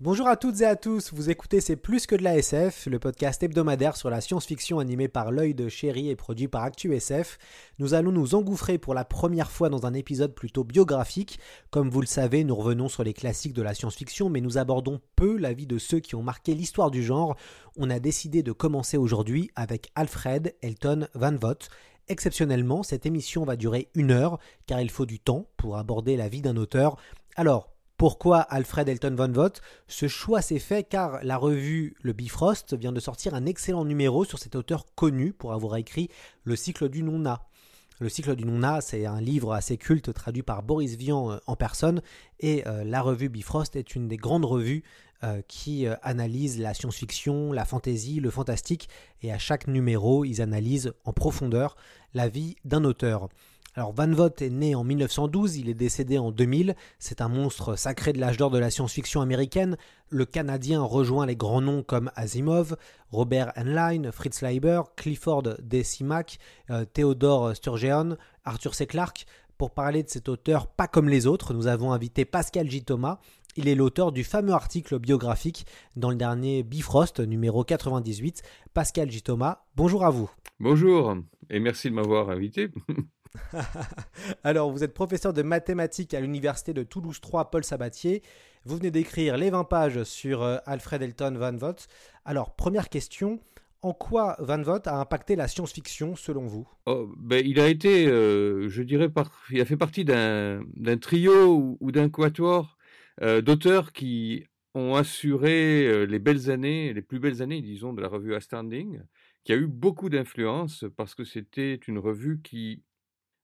Bonjour à toutes et à tous, vous écoutez C'est plus que de la SF, le podcast hebdomadaire sur la science-fiction animé par l'œil de chéri et produit par ActuSF. Nous allons nous engouffrer pour la première fois dans un épisode plutôt biographique. Comme vous le savez, nous revenons sur les classiques de la science-fiction, mais nous abordons peu la vie de ceux qui ont marqué l'histoire du genre. On a décidé de commencer aujourd'hui avec Alfred Elton Van Vogt. Exceptionnellement, cette émission va durer une heure, car il faut du temps pour aborder la vie d'un auteur. Alors, pourquoi Alfred Elton Von Vogt? Ce choix s'est fait car la revue Le Bifrost vient de sortir un excellent numéro sur cet auteur connu pour avoir écrit Le cycle du Nonna. Le cycle du Nonna, c'est un livre assez culte traduit par Boris Vian euh, en personne et euh, la revue Bifrost est une des grandes revues euh, qui analyse la science-fiction, la fantasy, le fantastique et à chaque numéro, ils analysent en profondeur la vie d'un auteur. Alors Van Vogt est né en 1912, il est décédé en 2000, c'est un monstre sacré de l'âge d'or de la science-fiction américaine. Le Canadien rejoint les grands noms comme Asimov, Robert Heinlein, Fritz Leiber, Clifford D. Simak, euh, Theodore Sturgeon, Arthur C. Clarke. Pour parler de cet auteur pas comme les autres, nous avons invité Pascal J. Thomas. Il est l'auteur du fameux article biographique dans le dernier Bifrost, numéro 98. Pascal J. Thomas, bonjour à vous. Bonjour, et merci de m'avoir invité. Alors, vous êtes professeur de mathématiques à l'université de Toulouse 3 Paul Sabatier. Vous venez d'écrire les 20 pages sur euh, Alfred Elton Van Vogt. Alors, première question, en quoi Van Vogt a impacté la science-fiction selon vous? Oh, ben, Il a été, euh, je dirais, par... il a fait partie d'un trio ou, d'un quatuor euh, d'auteurs qui ont assuré les belles années, les plus belles années, disons, de la revue Astounding, qui a eu beaucoup d'influence parce que c'était une revue qui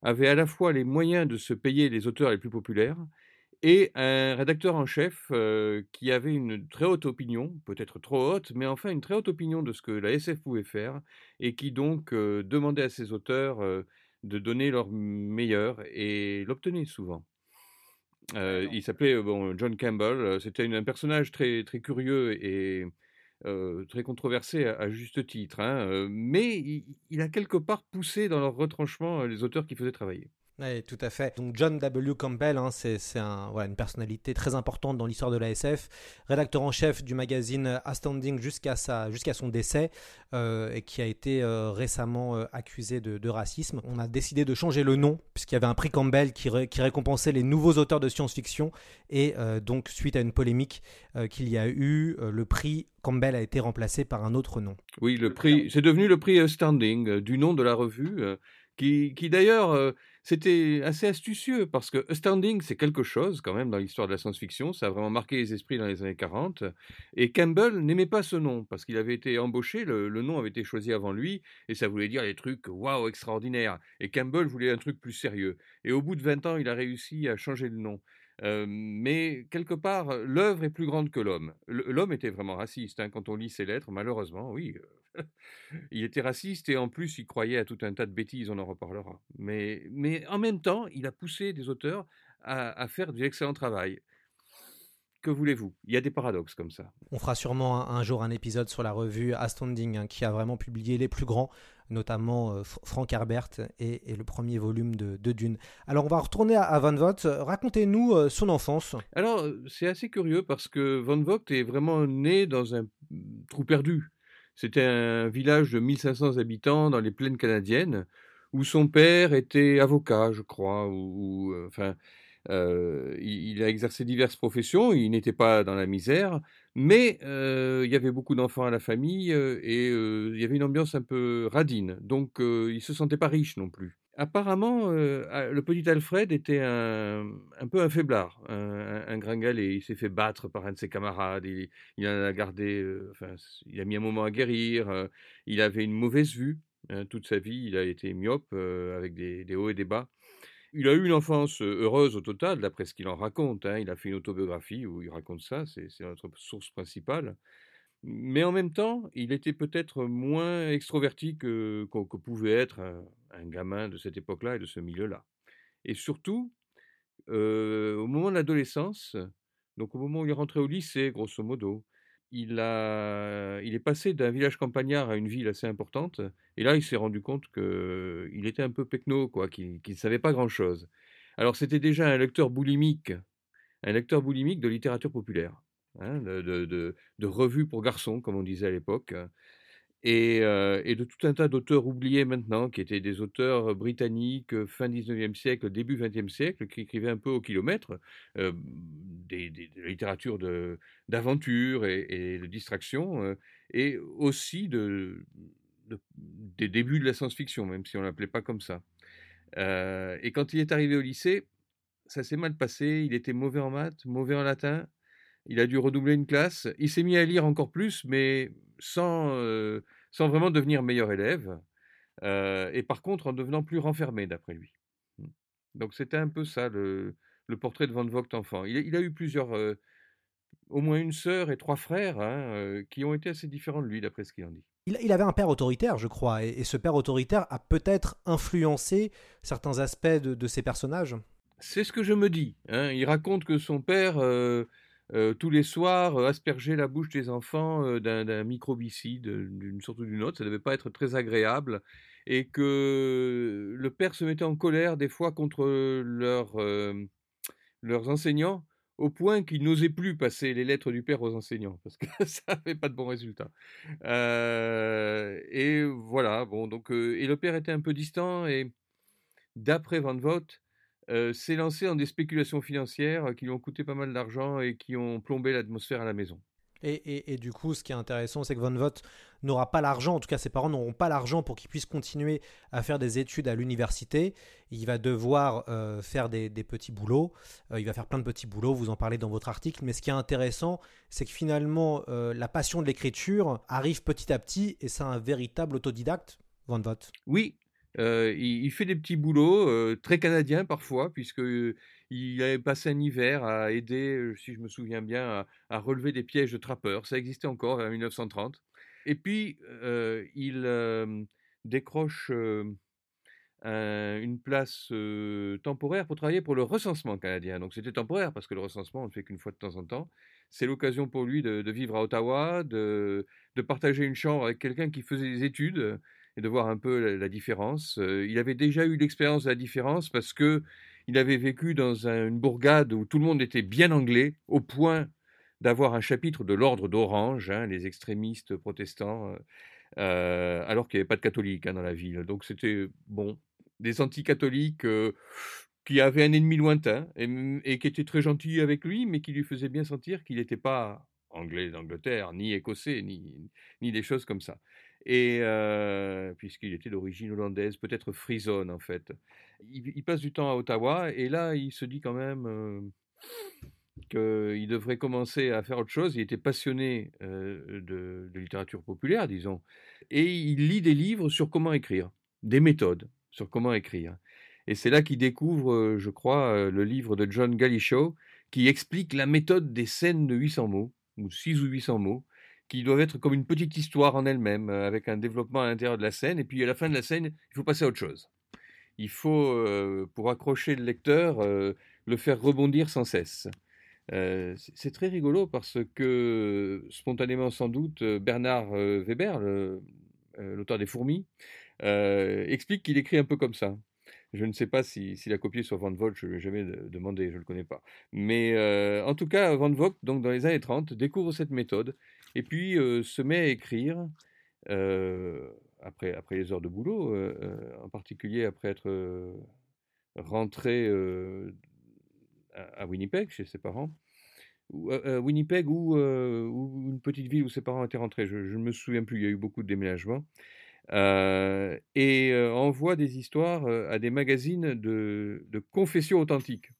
avait à la fois les moyens de se payer les auteurs les plus populaires et un rédacteur en chef euh, qui avait une très haute opinion, peut-être trop haute, mais enfin une très haute opinion de ce que la SF pouvait faire, et qui donc euh, demandait à ses auteurs euh, de donner leur meilleur et l'obtenait souvent. Il s'appelait bon, John Campbell, c'était un personnage très, très curieux et euh, très controversé à, juste titre, hein, euh, mais il, il a quelque part poussé dans leur retranchement euh, les auteurs qui faisaient travailler. Oui, tout à fait. Donc John W. Campbell, hein, c'est c'est un, voilà, une personnalité très importante dans l'histoire de la SF, rédacteur en chef du magazine Astounding jusqu'à jusqu'à son décès, euh, et qui a été euh, récemment euh, accusé de, de racisme. On a décidé de changer le nom, puisqu'il y avait un prix Campbell qui, ré- qui récompensait les nouveaux auteurs de science-fiction, et euh, donc suite à une polémique euh, qu'il y a eu, euh, le prix Campbell a été remplacé par un autre nom. Oui, le prix, c'est devenu le prix euh, Standing euh, du nom de la revue, euh, qui, d'ailleurs, euh, c'était assez astucieux parce que Standing, c'est quelque chose quand même dans l'histoire de la science-fiction. Ça a vraiment marqué les esprits dans les années 40. Et Campbell n'aimait pas ce nom parce qu'il avait été embauché, le, nom avait été choisi avant lui et ça voulait dire des trucs waouh extraordinaires. Et Campbell voulait un truc plus sérieux. Et au bout de 20 ans, il a réussi à changer le nom. Euh, mais quelque part, l'œuvre est plus grande que l'homme. L'homme était vraiment raciste hein, quand on lit ses lettres, malheureusement, oui. il était raciste et en plus il croyait à tout un tas de bêtises, on en reparlera. Mais, mais en même temps, il a poussé des auteurs à, à faire du excellent travail. Que voulez-vous? Il y a des paradoxes comme ça. On fera sûrement un, un jour un épisode sur la revue Astounding hein, qui a vraiment publié les plus grands, notamment euh, Frank Herbert et, et le premier volume de, de Dune. Alors on va retourner à, à Van Vogt. Racontez-nous euh, son enfance. Alors, c'est assez curieux parce que Van Vogt est vraiment né dans un trou perdu. C'était un village de 1500 habitants dans les plaines canadiennes où son père était avocat, je crois, ou, euh, enfin, euh, il, a exercé diverses professions, il n'était pas dans la misère, mais euh, il y avait beaucoup d'enfants à la famille et il y avait une ambiance un peu radine, donc il se sentait pas riche non plus. Apparemment, euh, ah, le petit Alfred était un, peu un faiblard, un, gringalet. Il s'est fait battre par un de ses camarades. Il, il en a gardé, euh, enfin, il a mis un moment à guérir. euh, il avait une mauvaise vue hein, toute sa vie. Il a été myope avec des, hauts et des bas. Il a eu une enfance heureuse au total, d'après ce qu'il en raconte. hein. Il a fait une autobiographie où il raconte ça. C'est notre source principale. Mais en même temps, il était peut-être moins extroverti que, que, pouvait être un gamin de cette époque-là et de ce milieu-là. Et surtout, au moment de l'adolescence, donc au moment où il est rentré au lycée, grosso modo, il, a, il est passé d'un village campagnard à une ville assez importante. Et là, il s'est rendu compte qu'il était un peu pecno, quoi, qu'il ne savait pas grand-chose. Alors, c'était déjà un lecteur boulimique, un lecteur boulimique de littérature populaire, hein, de, de, revues pour garçons, comme on disait à l'époque et, euh, et de tout un tas d'auteurs oubliés maintenant, qui étaient des auteurs britanniques euh, fin 19e siècle, début 20e siècle, qui écrivaient un peu au kilomètre, euh, des, des, de la littérature de- d'aventure et, de distraction, euh, et aussi de, de- des débuts de la science-fiction, même si on ne l'appelait pas comme ça. Euh, et quand il est arrivé au lycée, ça s'est mal passé, il était mauvais en maths, mauvais en latin, il a dû redoubler une classe, il s'est mis à lire encore plus, mais sans, euh, sans vraiment devenir meilleur élève, euh, et par contre en devenant plus renfermé, d'après lui. Mm. Donc c'était un peu ça le, le portrait de Van Vogt enfant. Il, a- il a eu plusieurs, euh, au moins une sœur et trois frères, hein, euh, qui ont été assez différents de lui, d'après ce qu'il en dit. Il, il avait un père autoritaire, je crois, et, et ce père autoritaire a peut-être influencé certains aspects de, de ses personnages. C'est ce que je me dis. hein. Il raconte que son père, euh, euh, tous les soirs, euh, aspergeait la bouche des enfants euh, d'un microbicide, d'une sorte ou d'une autre. Ça ne devait pas être très agréable. Et que le père se mettait en colère des fois contre leurs, euh, leurs enseignants, au point qu'il n'osait plus passer les lettres du père aux enseignants, parce que ça n'avait pas de bons résultats. Et voilà, bon, donc, et le père était un peu distant, et d'après Van Vogt, euh, s'est lancé dans des spéculations financières qui lui ont coûté pas mal d'argent et qui ont plombé l'atmosphère à la maison. Et, et- et du coup, ce qui est intéressant, c'est que Von Vogt n'aura pas l'argent, en tout cas ses parents n'auront pas l'argent pour qu'il puisse continuer à faire des études à l'université. Il va devoir euh, faire des, des petits boulots, Euh, il va faire plein de petits boulots, vous en parlez dans votre article, mais ce qui est intéressant, c'est que finalement, euh, la passion de l'écriture arrive petit à petit, et c'est un véritable autodidacte, Von Vogt. Oui, il, fait des petits boulots, très canadiens parfois, puisque il avait passé un hiver à aider, si je me souviens bien, à, relever des pièges de trappeurs. Ça existait encore en 1930. Et puis, il décroche un- une place temporaire pour travailler pour le recensement canadien. Donc c'était temporaire parce que le recensement, on ne fait qu'une fois de temps en temps. C'est l'occasion pour lui de, vivre à Ottawa, de partager une chambre avec quelqu'un qui faisait des études et de voir un peu la, différence. Il avait déjà eu l'expérience de la différence parce que il avait vécu dans un- une bourgade où tout le monde était bien anglais, au point d'avoir un chapitre de l'ordre d'Orange, hein, les extrémistes protestants, alors qu'il n'y avait pas de catholiques hein, dans la ville. Donc c'était bon, des anticatholiques euh, qui avaient un ennemi lointain et, qui étaient très gentils avec lui, mais qui lui faisaient bien sentir qu'il n'était pas anglais d'Angleterre, ni écossais, ni des choses comme ça. Et puisqu'il était d'origine hollandaise, peut-être frisonne en fait. Il, passe du temps à Ottawa et là il se dit quand même qu'il devrait commencer à faire autre chose. Il était passionné de, littérature populaire, disons, et il lit des livres sur comment écrire, des méthodes sur comment écrire. Et c'est là qu'il découvre, je crois, le livre de John Galishow qui explique la méthode des scènes de 800 mots, ou 6 ou 800 mots, qui doivent être comme une petite histoire en elle-même, euh, avec un développement à l'intérieur de la scène, et puis à la fin de la scène, il faut passer à autre chose. Il faut, euh, pour accrocher le lecteur, euh, le faire rebondir sans cesse. C'est très rigolo parce que, spontanément sans doute, Bernard Weber, l'auteur des Fourmis, explique qu'il écrit un peu comme ça. Je ne sais pas si- s'il a copié sur Van Vogt, je ne lui ai jamais de- demandé, je ne le connais pas. Mais en tout cas, Van Vogt, donc dans les années 30, découvre cette méthode et puis se met à écrire après, après les heures de boulot, en particulier après être rentré à, Winnipeg chez ses parents. Winnipeg ou, une petite ville où ses parents étaient rentrés, je ne me souviens plus, il y a eu beaucoup de déménagements. et envoie des histoires à des magazines de, de confession authentique,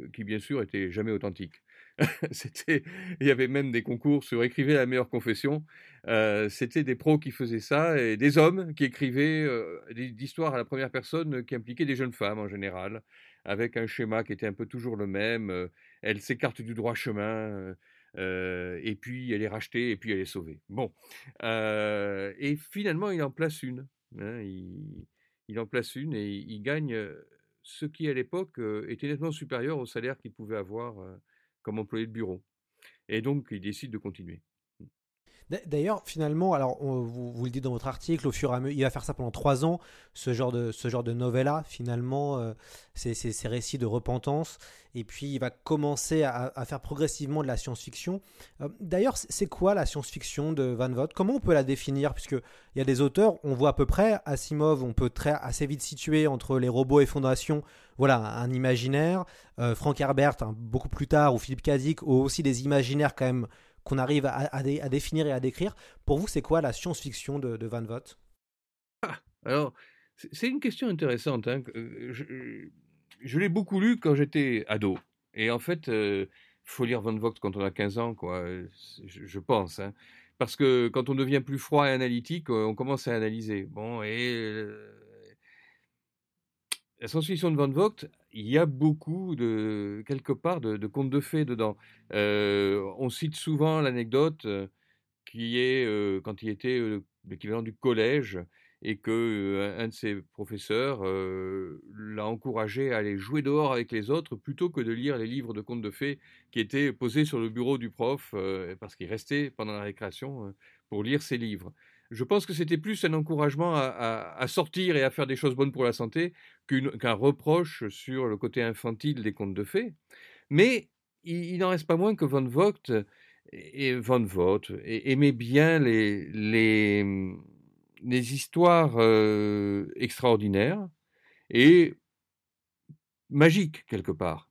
euh, qui bien sûr étaient jamais authentiques. C'était, il y avait même des concours sur écrivez la meilleure confession. Euh, C'était des pros qui faisaient ça et des hommes qui écrivaient euh, des histoires à la première personne qui impliquaient des jeunes femmes en général, avec un schéma qui était un peu toujours le même. euh, elle s'écarte du droit chemin. et puis elle est rachetée, et puis elle est sauvée. Bon. Et finalement, il en place une. hein, il, il en place une et il gagne euh, ce qui, à l'époque, était nettement supérieur au salaire qu'il pouvait avoir comme employé de bureau. Et donc, il décide de continuer. D'a- D'ailleurs, finalement, alors vous, le dites dans votre article, au fur et à mesure, il va faire ça pendant trois ans, ce genre de, ce genre de novella, finalement, euh, ces, récits de repentance, et puis il va commencer à, faire progressivement de la science-fiction. Euh, D'ailleurs, c'est quoi la science-fiction de Van Vogt? Comment on peut la définir? Puisque il y a des auteurs, on voit à peu près, Asimov, on peut très, assez vite situer entre les robots et Fondation, voilà, un imaginaire. Euh, Frank Herbert, hein, beaucoup plus tard, ou Philippe Kadik, ont aussi des imaginaires quand même qu'on arrive à, à dé- à définir et à décrire. Pour vous, c'est quoi la science-fiction de, Van Vogt? Alors, c'est une question intéressante. hein, que, euh, Je, l'ai beaucoup lu quand j'étais ado. Et en fait, il faut lire Van Vogt quand on a 15 ans, quoi, euh, je, pense. hein. Parce que quand on devient plus froid et analytique, euh, on commence à analyser. Bon, et euh, la science-fiction de Van Vogt, il y a beaucoup de, quelque part, de, de contes de fées dedans. Euh, on cite souvent l'anecdote euh, qui est euh, quand il était l'équivalent du collège et que un de ses professeurs l'a encouragé à aller jouer dehors avec les autres plutôt que de lire les livres de contes de fées qui étaient posés sur le bureau du prof parce qu'il restait pendant la récréation pour lire ses livres. Je pense que c'était plus un encouragement à, sortir et à faire des choses bonnes pour la santé qu'un reproche sur le côté infantile des contes de fées. Mais il, n'en reste pas moins que Van Vogt Van Vogt aimait bien les histoires euh, extraordinaires et magiques quelque part.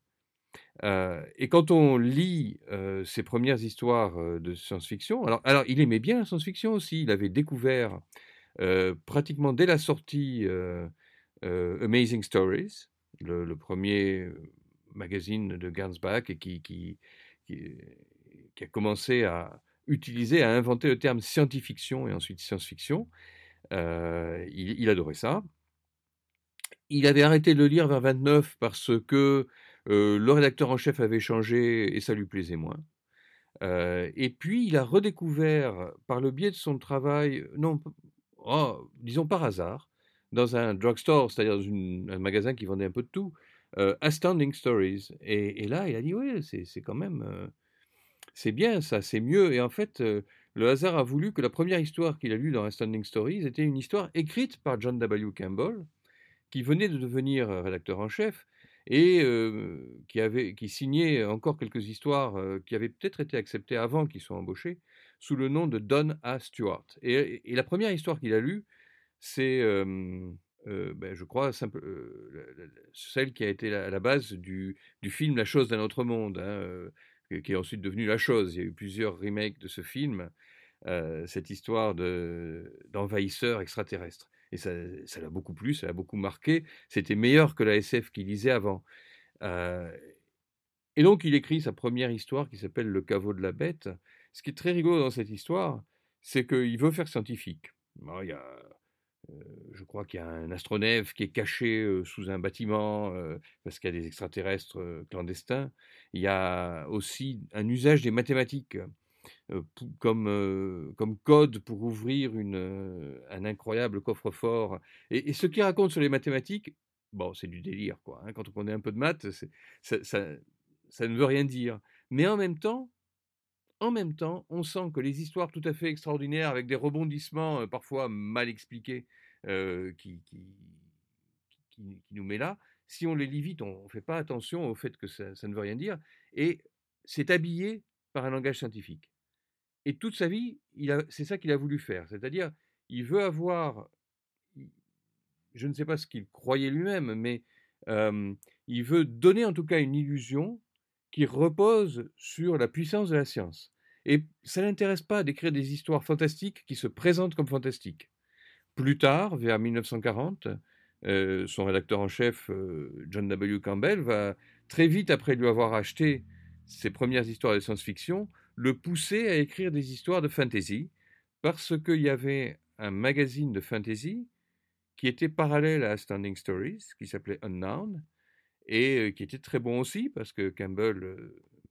Euh, et quand on lit euh, ses premières histoires euh, de science-fiction, alors, il aimait bien la science-fiction aussi, il avait découvert pratiquement dès la sortie Amazing Stories, le, premier magazine de Gernsback qui, a commencé à utiliser, à inventer le terme scientifiction et ensuite science-fiction. Il, il adorait ça. Il avait arrêté de le lire vers 29 parce que le rédacteur en chef avait changé et ça lui plaisait moins. Et puis il a redécouvert par le biais de son travail, non, oh, disons par hasard, dans un drugstore, c'est-à-dire dans un magasin qui vendait un peu de tout, Astounding Stories. Et, et là, il a dit, oui, c'est quand même, c'est bien ça, c'est mieux. Et en fait, le hasard a voulu que la première histoire qu'il a lue dans Astounding Stories était une histoire écrite par John W. Campbell, qui venait de devenir rédacteur en chef et euh, qui, avait, qui signait encore quelques histoires euh, qui avaient peut-être été acceptées avant qu'il soit embauché, sous le nom de Don A. Stewart. Et, la première histoire qu'il a lue, c'est, euh, ben, je crois, simple- la- la- la- celle qui a été à la base du, film La chose d'un autre monde, hein, qui- est ensuite devenu La chose. Il y a eu plusieurs remakes de ce film, cette histoire de- d'envahisseurs extraterrestres. Et ça l'a beaucoup plu, ça l'a beaucoup marqué. C'était meilleur que la SF qu'il lisait avant. Euh, et donc, il écrit sa première histoire qui s'appelle Le caveau de la bête. Ce qui est très rigolo dans cette histoire, c'est qu'il veut faire scientifique. Il y a, euh, je crois qu'il y a un astronef qui est caché euh, sous un bâtiment parce qu'il y a des extraterrestres clandestins. Il y a aussi un usage des mathématiques comme, euh, comme code pour ouvrir une, euh, un incroyable coffre-fort. Et, ce qu'il raconte sur les mathématiques, bon, c'est du délire, quoi. hein. Quand on connaît un peu de maths, ça, ça, ne veut rien dire. Mais en même temps, en même temps, on sent que les histoires tout à fait extraordinaires, avec des rebondissements euh, parfois mal expliqués, euh, qui, qui, qui, nous met là, si on les lit vite, on ne fait pas attention au fait que ça ne veut rien dire, et c'est habillé par un langage scientifique. Et toute sa vie, c'est ça qu'il a voulu faire, c'est-à-dire, il veut avoir, je ne sais pas ce qu'il croyait lui-même, mais il veut donner en tout cas une illusion qui repose sur la puissance de la science. Et ça n'intéresse pas d'écrire des histoires fantastiques qui se présentent comme fantastiques. Plus tard, vers 1940, euh, son rédacteur en chef, John W. Campbell, va très vite après lui avoir acheté ses premières histoires de science-fiction, le pousser à écrire des histoires de fantasy, parce qu'il y avait un magazine de fantasy qui était parallèle à Astounding Stories, qui s'appelait Unknown, et euh, qui était très bon aussi, parce que Campbell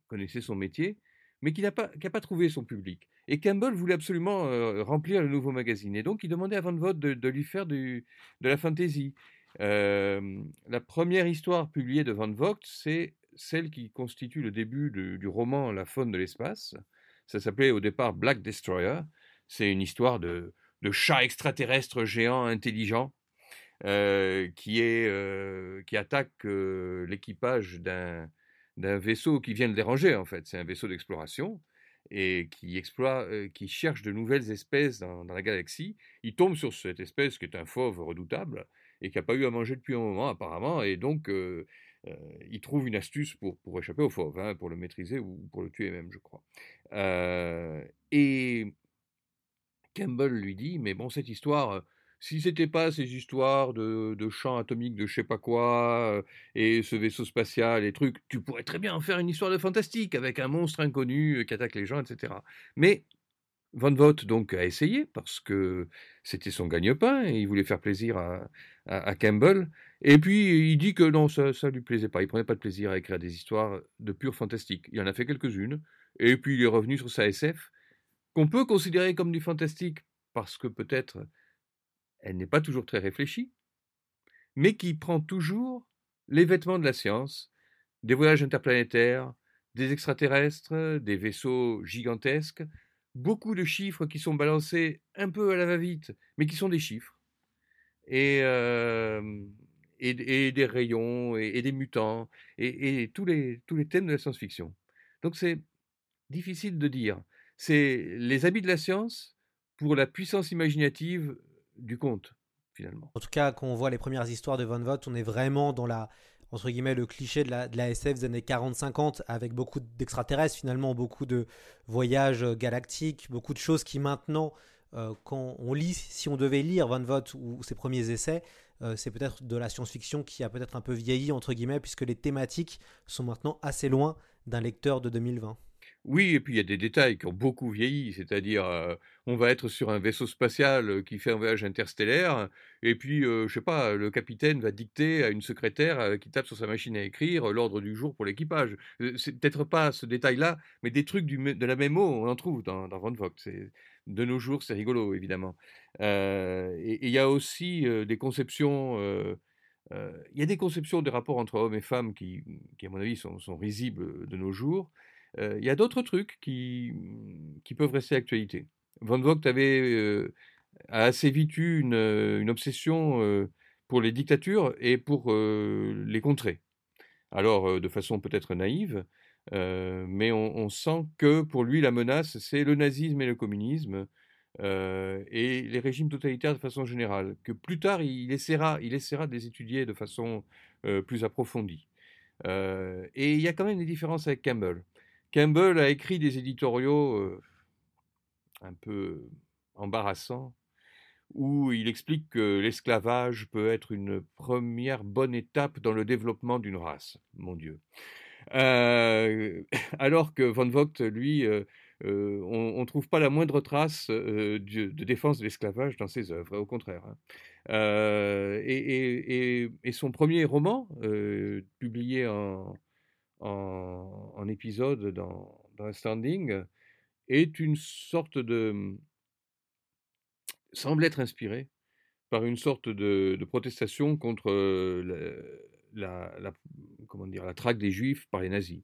connaissait son métier, mais qui n'a pas, trouvé son public. Et Campbell voulait absolument remplir le nouveau magazine. Et donc, il demandait à Van Vogt de, lui faire de la fantasy. la première histoire publiée de Van Vogt, c'est celle qui constitue le début du roman La faune de l'espace. Ça s'appelait au départ Black Destroyer. C'est une histoire de, de chat extraterrestre géant intelligent qui, est, qui attaque l'équipage d'un vaisseau qui vient le déranger, en fait. C'est un vaisseau d'exploration et qui cherche de nouvelles espèces dans, la galaxie. Il tombe sur cette espèce qui est un fauve redoutable et qui n'a pas eu à manger depuis un moment apparemment, et donc il trouve une astuce pour, pour échapper au fauve, hein, pour le maîtriser ou pour le tuer même, je crois. et Campbell lui dit, mais bon, cette histoire, si c'était pas ces histoires de, de champs atomiques de je sais pas quoi, euh, et ce vaisseau spatial et trucs, tu pourrais très bien en faire une histoire de fantastique avec un monstre inconnu euh, qui attaque les gens, etc. Mais Van Vogt donc a essayé parce que c'était son gagne-pain et il voulait faire plaisir à, à, Campbell. Et puis il dit que non, ça ne lui plaisait pas. Il prenait pas de plaisir à écrire des histoires de pure fantastique. Il en a fait quelques-unes. Et puis il est revenu sur sa SF, qu'on peut considérer comme du fantastique parce que peut-être elle n'est pas toujours très réfléchie, mais qui prend toujours les vêtements de la science, des voyages interplanétaires, des extraterrestres, des vaisseaux gigantesques, beaucoup de chiffres qui sont balancés un peu à la va-vite, mais qui sont des chiffres, et, et, des rayons, et, des mutants, et, tous, les, tous les thèmes de la science-fiction. Donc c'est difficile de dire. C'est les habits de la science pour la puissance imaginative du conte, finalement. En tout cas, quand on voit les premières histoires de Van Vogt, on est vraiment dans la, entre guillemets, le cliché de la, SF des années 40-50, avec beaucoup d'extraterrestres, finalement, beaucoup de voyages galactiques, beaucoup de choses qui maintenant, euh, quand on lit, si on devait lire Van Vogt ou, ses premiers essais, euh, c'est peut-être de la science-fiction qui a peut-être un peu vieilli, entre guillemets, puisque les thématiques sont maintenant assez loin d'un lecteur de 2020. Oui, et puis il y a des détails qui ont beaucoup vieilli, c'est-à-dire on va être sur un vaisseau spatial qui fait un voyage interstellaire, et puis je sais pas, le capitaine va dicter à une secrétaire qui tape sur sa machine à écrire l'ordre du jour pour l'équipage. C'est peut-être pas ce détail-là, mais des trucs de la même eau, on en trouve dans, dans Vogt. De nos jours, c'est rigolo, évidemment. et il y a aussi des conceptions. Il y a des conceptions des rapports entre hommes et femmes qui, à mon avis, sont risibles de nos jours. Il y a d'autres trucs qui, qui peuvent rester actualité. Van Vogt avait a assez vite eu une, obsession pour les dictatures et pour les contrer. Alors, de façon peut-être naïve, mais on, sent que pour lui, la menace, c'est le nazisme et le communisme, et les régimes totalitaires de façon générale, que plus tard, il essaiera, il essaiera de les étudier de façon plus approfondie. et il y a quand même des différences avec Campbell. Campbell a écrit des éditoriaux un peu embarrassants où il explique que l'esclavage peut être une première bonne étape dans le développement d'une race. Mon Dieu. alors que Van Vogt, lui, on ne trouve pas la moindre trace de, défense de l'esclavage dans ses œuvres, au contraire. Hein. Et, son premier roman, publié en, en, épisode dans, dans Standing est une sorte de semble être inspiré par une sorte de, protestation contre la, comment dire, la traque des juifs par les nazis.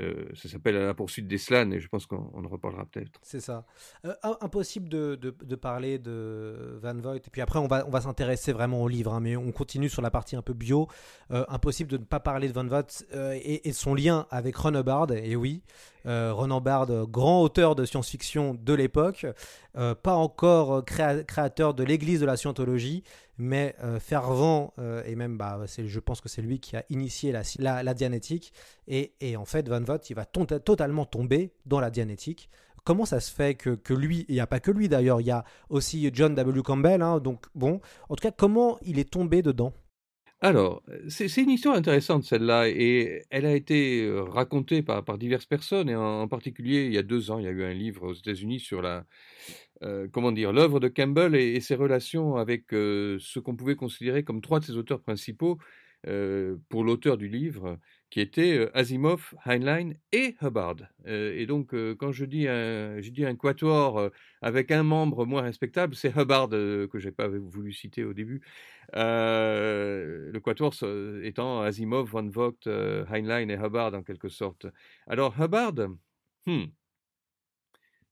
Euh, ça s'appelle la poursuite d'Eslan et je pense qu'on en reparlera peut-être. C'est ça. Euh, impossible de, de, parler de Van Voigt et puis après on va, on va s'intéresser vraiment au livre, hein, mais on continue sur la partie un peu bio. Euh, impossible de ne pas parler de Van Vogt et, et, son lien avec Ron Hubbard. Et oui, Ron Hubbard, grand auteur de science-fiction de l'époque, pas encore créateur de l'Église de la scientologie, mais euh, fervent, euh, et même bah, je pense que c'est lui qui a initié la, la, dianétique, et, et, en fait Van Vogt il va totalement tomber dans la dianétique. Comment ça se fait que, que lui, il n'y a pas que lui d'ailleurs, il y a aussi John W. Campbell, hein, donc bon, en tout cas, comment il est tombé dedans? Alors, c'est c'est une histoire intéressante celle-là, et elle a été euh, racontée par, diverses personnes, et en, particulier il y a deux ans, il y a eu un livre aux États-Unis sur la, euh, comment dire, l'œuvre de Campbell et, ses relations avec euh, ce qu'on pouvait considérer comme trois de ses auteurs principaux euh, pour l'auteur du livre, qui étaient euh, Asimov, Heinlein et Hubbard. Euh, et donc, euh, quand je dis un, je dis un quatuor euh, avec un membre moins respectable, c'est Hubbard euh, que j'ai pas voulu citer au début. Euh, le quatuor étant Asimov, Van Vogt, euh, Heinlein et Hubbard en quelque sorte. Alors Hubbard, hmm,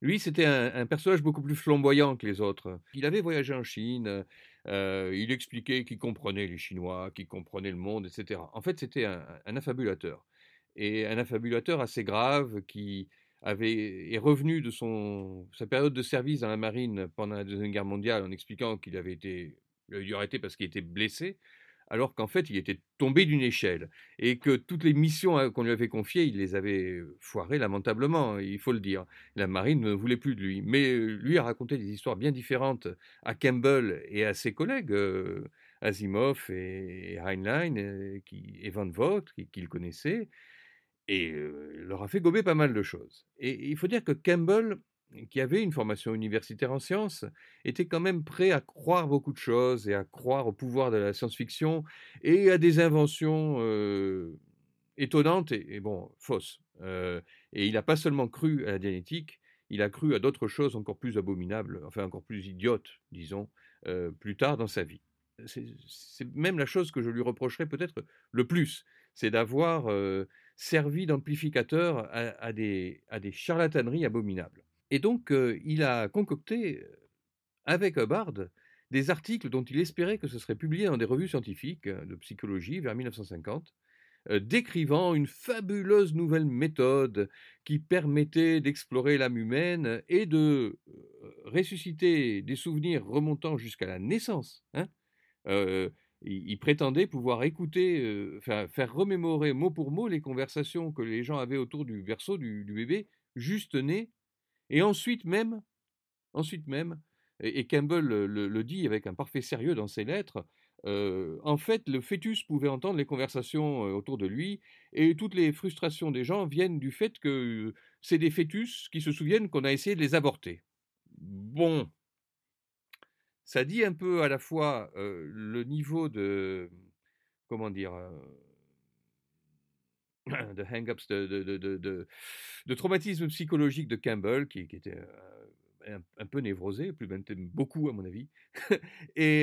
lui, c'était un, personnage beaucoup plus flamboyant que les autres. Il avait voyagé en Chine, euh, il expliquait qu'il comprenait les Chinois, qu'il comprenait le monde, etc. En fait, c'était un, un affabulateur. Et un affabulateur assez grave qui avait, est revenu de son, sa période de service dans la marine pendant la Deuxième Guerre mondiale en expliquant qu'il avait été, il aurait été parce qu'il était blessé, alors qu'en fait, il était tombé d'une échelle et que toutes les missions hein, qu'on lui avait confiées, il les avait foirées lamentablement, il faut le dire. La marine ne voulait plus de lui. Mais lui a raconté des histoires bien différentes à Campbell et à ses collègues, Asimov et, Heinlein qui, et Van Vogt, qui- qu'il connaissait, et leur a fait gober pas mal de choses. Et il faut dire que Campbell, qui avait une formation universitaire en sciences, était quand même prêt à croire beaucoup de choses et à croire au pouvoir de la science-fiction et à des inventions étonnantes et, bon, fausses. Et il n'a pas seulement cru à la dianétique, il a cru à d'autres choses encore plus abominables, enfin encore plus idiotes, disons, plus tard dans sa vie. C'est même la chose que je lui reprocherais peut-être le plus, c'est d'avoir servi d'amplificateur à des charlataneries abominables. Et donc, il a concocté, avec Hubbard, des articles dont il espérait que ce serait publié dans des revues scientifiques de psychologie vers 1950, euh, décrivant une fabuleuse nouvelle méthode qui permettait d'explorer l'âme humaine et de ressusciter des souvenirs remontant jusqu'à la naissance. hein. Il, prétendait pouvoir écouter, faire, remémorer mot pour mot les conversations que les gens avaient autour du berceau du bébé juste né, et ensuite même, ensuite même, et, Campbell le, dit avec un parfait sérieux dans ses lettres, euh, en fait, le fœtus pouvait entendre les conversations euh, autour de lui, et toutes les frustrations des gens viennent du fait que euh, c'est des fœtus qui se souviennent qu'on a essayé de les avorter. Bon, ça dit un peu à la fois le niveau de, comment dire, de hang-ups, de, de, de, de, traumatisme psychologique de Campbell, qui, était euh, un, peu névrosé, plus même beaucoup à mon avis, et,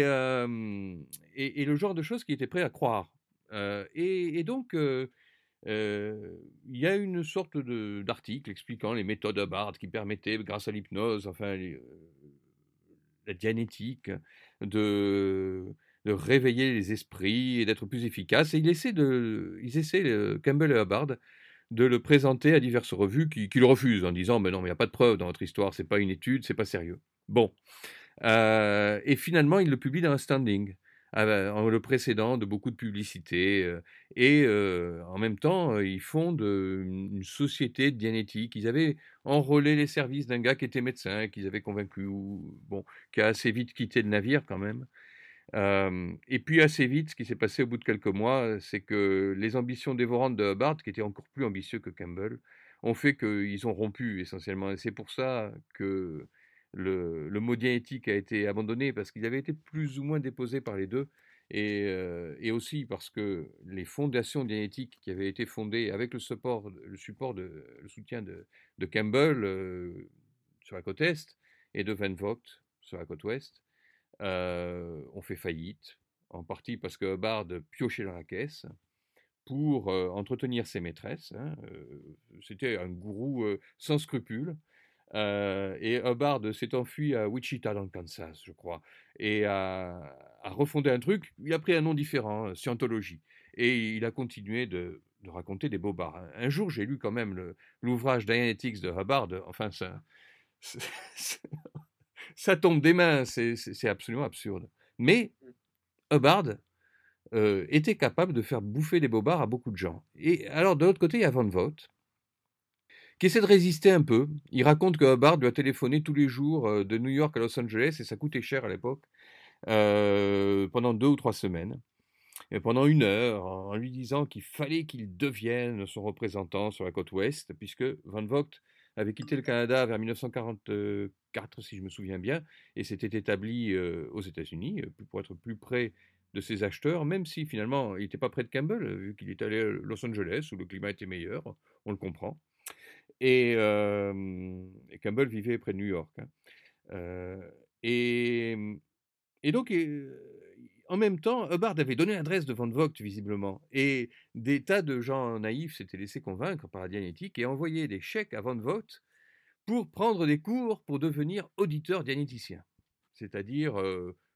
et, le genre de choses qu'il était prêt à croire. Euh, et, donc, euh, il y a une sorte d'article expliquant les méthodes Hubbard qui permettaient, grâce à l'hypnose, enfin, la dianétique, de, de réveiller les esprits et d'être plus efficace. Et il essaie de, ils essaient, Campbell et Hubbard, de le présenter à diverses revues qui, le refusent en disant mais non mais il n'y a pas de preuve dans votre histoire, c'est pas une étude, c'est pas sérieux. Bon, Euh, et finalement il le publie dans un standing euh, en le précédant de beaucoup de publicité euh, et en même temps ils fondent une, société de dianétique. Ils avaient enrôlé les services d'un gars qui était médecin, qu'ils avaient convaincu, bon, qui a assez vite quitté le navire quand même. Et puis assez vite, ce qui s'est passé au bout de quelques mois, c'est que les ambitions dévorantes de Hubbard, qui étaient encore plus ambitieux que Campbell, ont fait qu'ils ont rompu essentiellement. Et c'est pour ça que le, mot dianétique a été abandonné, parce qu'il avait été plus ou moins déposé par les deux, et, aussi parce que les fondations dianétiques qui avaient été fondées avec le support, le support le soutien de, Campbell sur la côte est et de Van Vogt sur la côte ouest, euh, ont fait faillite, en partie parce que Hubbard piochait dans la caisse pour entretenir ses maîtresses. hein, C'était un gourou sans scrupules. Et Hubbard s'est enfui à Wichita dans le Kansas, je crois, et a, refondé un truc. Il a pris un nom différent, Scientologie, et il a continué de, raconter des bobards. Un, un jour, j'ai lu quand même l'ouvrage Dianetics de Hubbard. Enfin, ça, ça tombe des mains, c'est absolument absurde. Mais Hubbard euh, était capable de faire bouffer des bobards à beaucoup de gens. Et alors, de l'autre côté, il y a Van Vogt, qui essaie de résister un peu. Il raconte que Hubbard doit téléphoner tous les jours euh, de New York à Los Angeles, et ça coûtait cher à l'époque, euh, pendant deux ou trois semaines, et pendant une heure, en lui disant qu'il fallait qu'il devienne son représentant sur la côte ouest, puisque Van Vogt avait quitté le Canada vers 1944, si je me souviens bien, et s'était établi aux États-Unis pour être plus près de ses acheteurs, même si finalement il n'était pas près de Campbell, vu qu'il est allé à Los Angeles, où le climat était meilleur, on le comprend. Et, Campbell vivait près de New York. hein. et donc, en même temps, Hubbard avait donné l'adresse de Van Vogt, visiblement. Et des tas de gens naïfs s'étaient laissés convaincre par la dianétique et envoyaient des chèques à Van Vogt pour prendre des cours pour devenir auditeur dianéticien. C'est-à-dire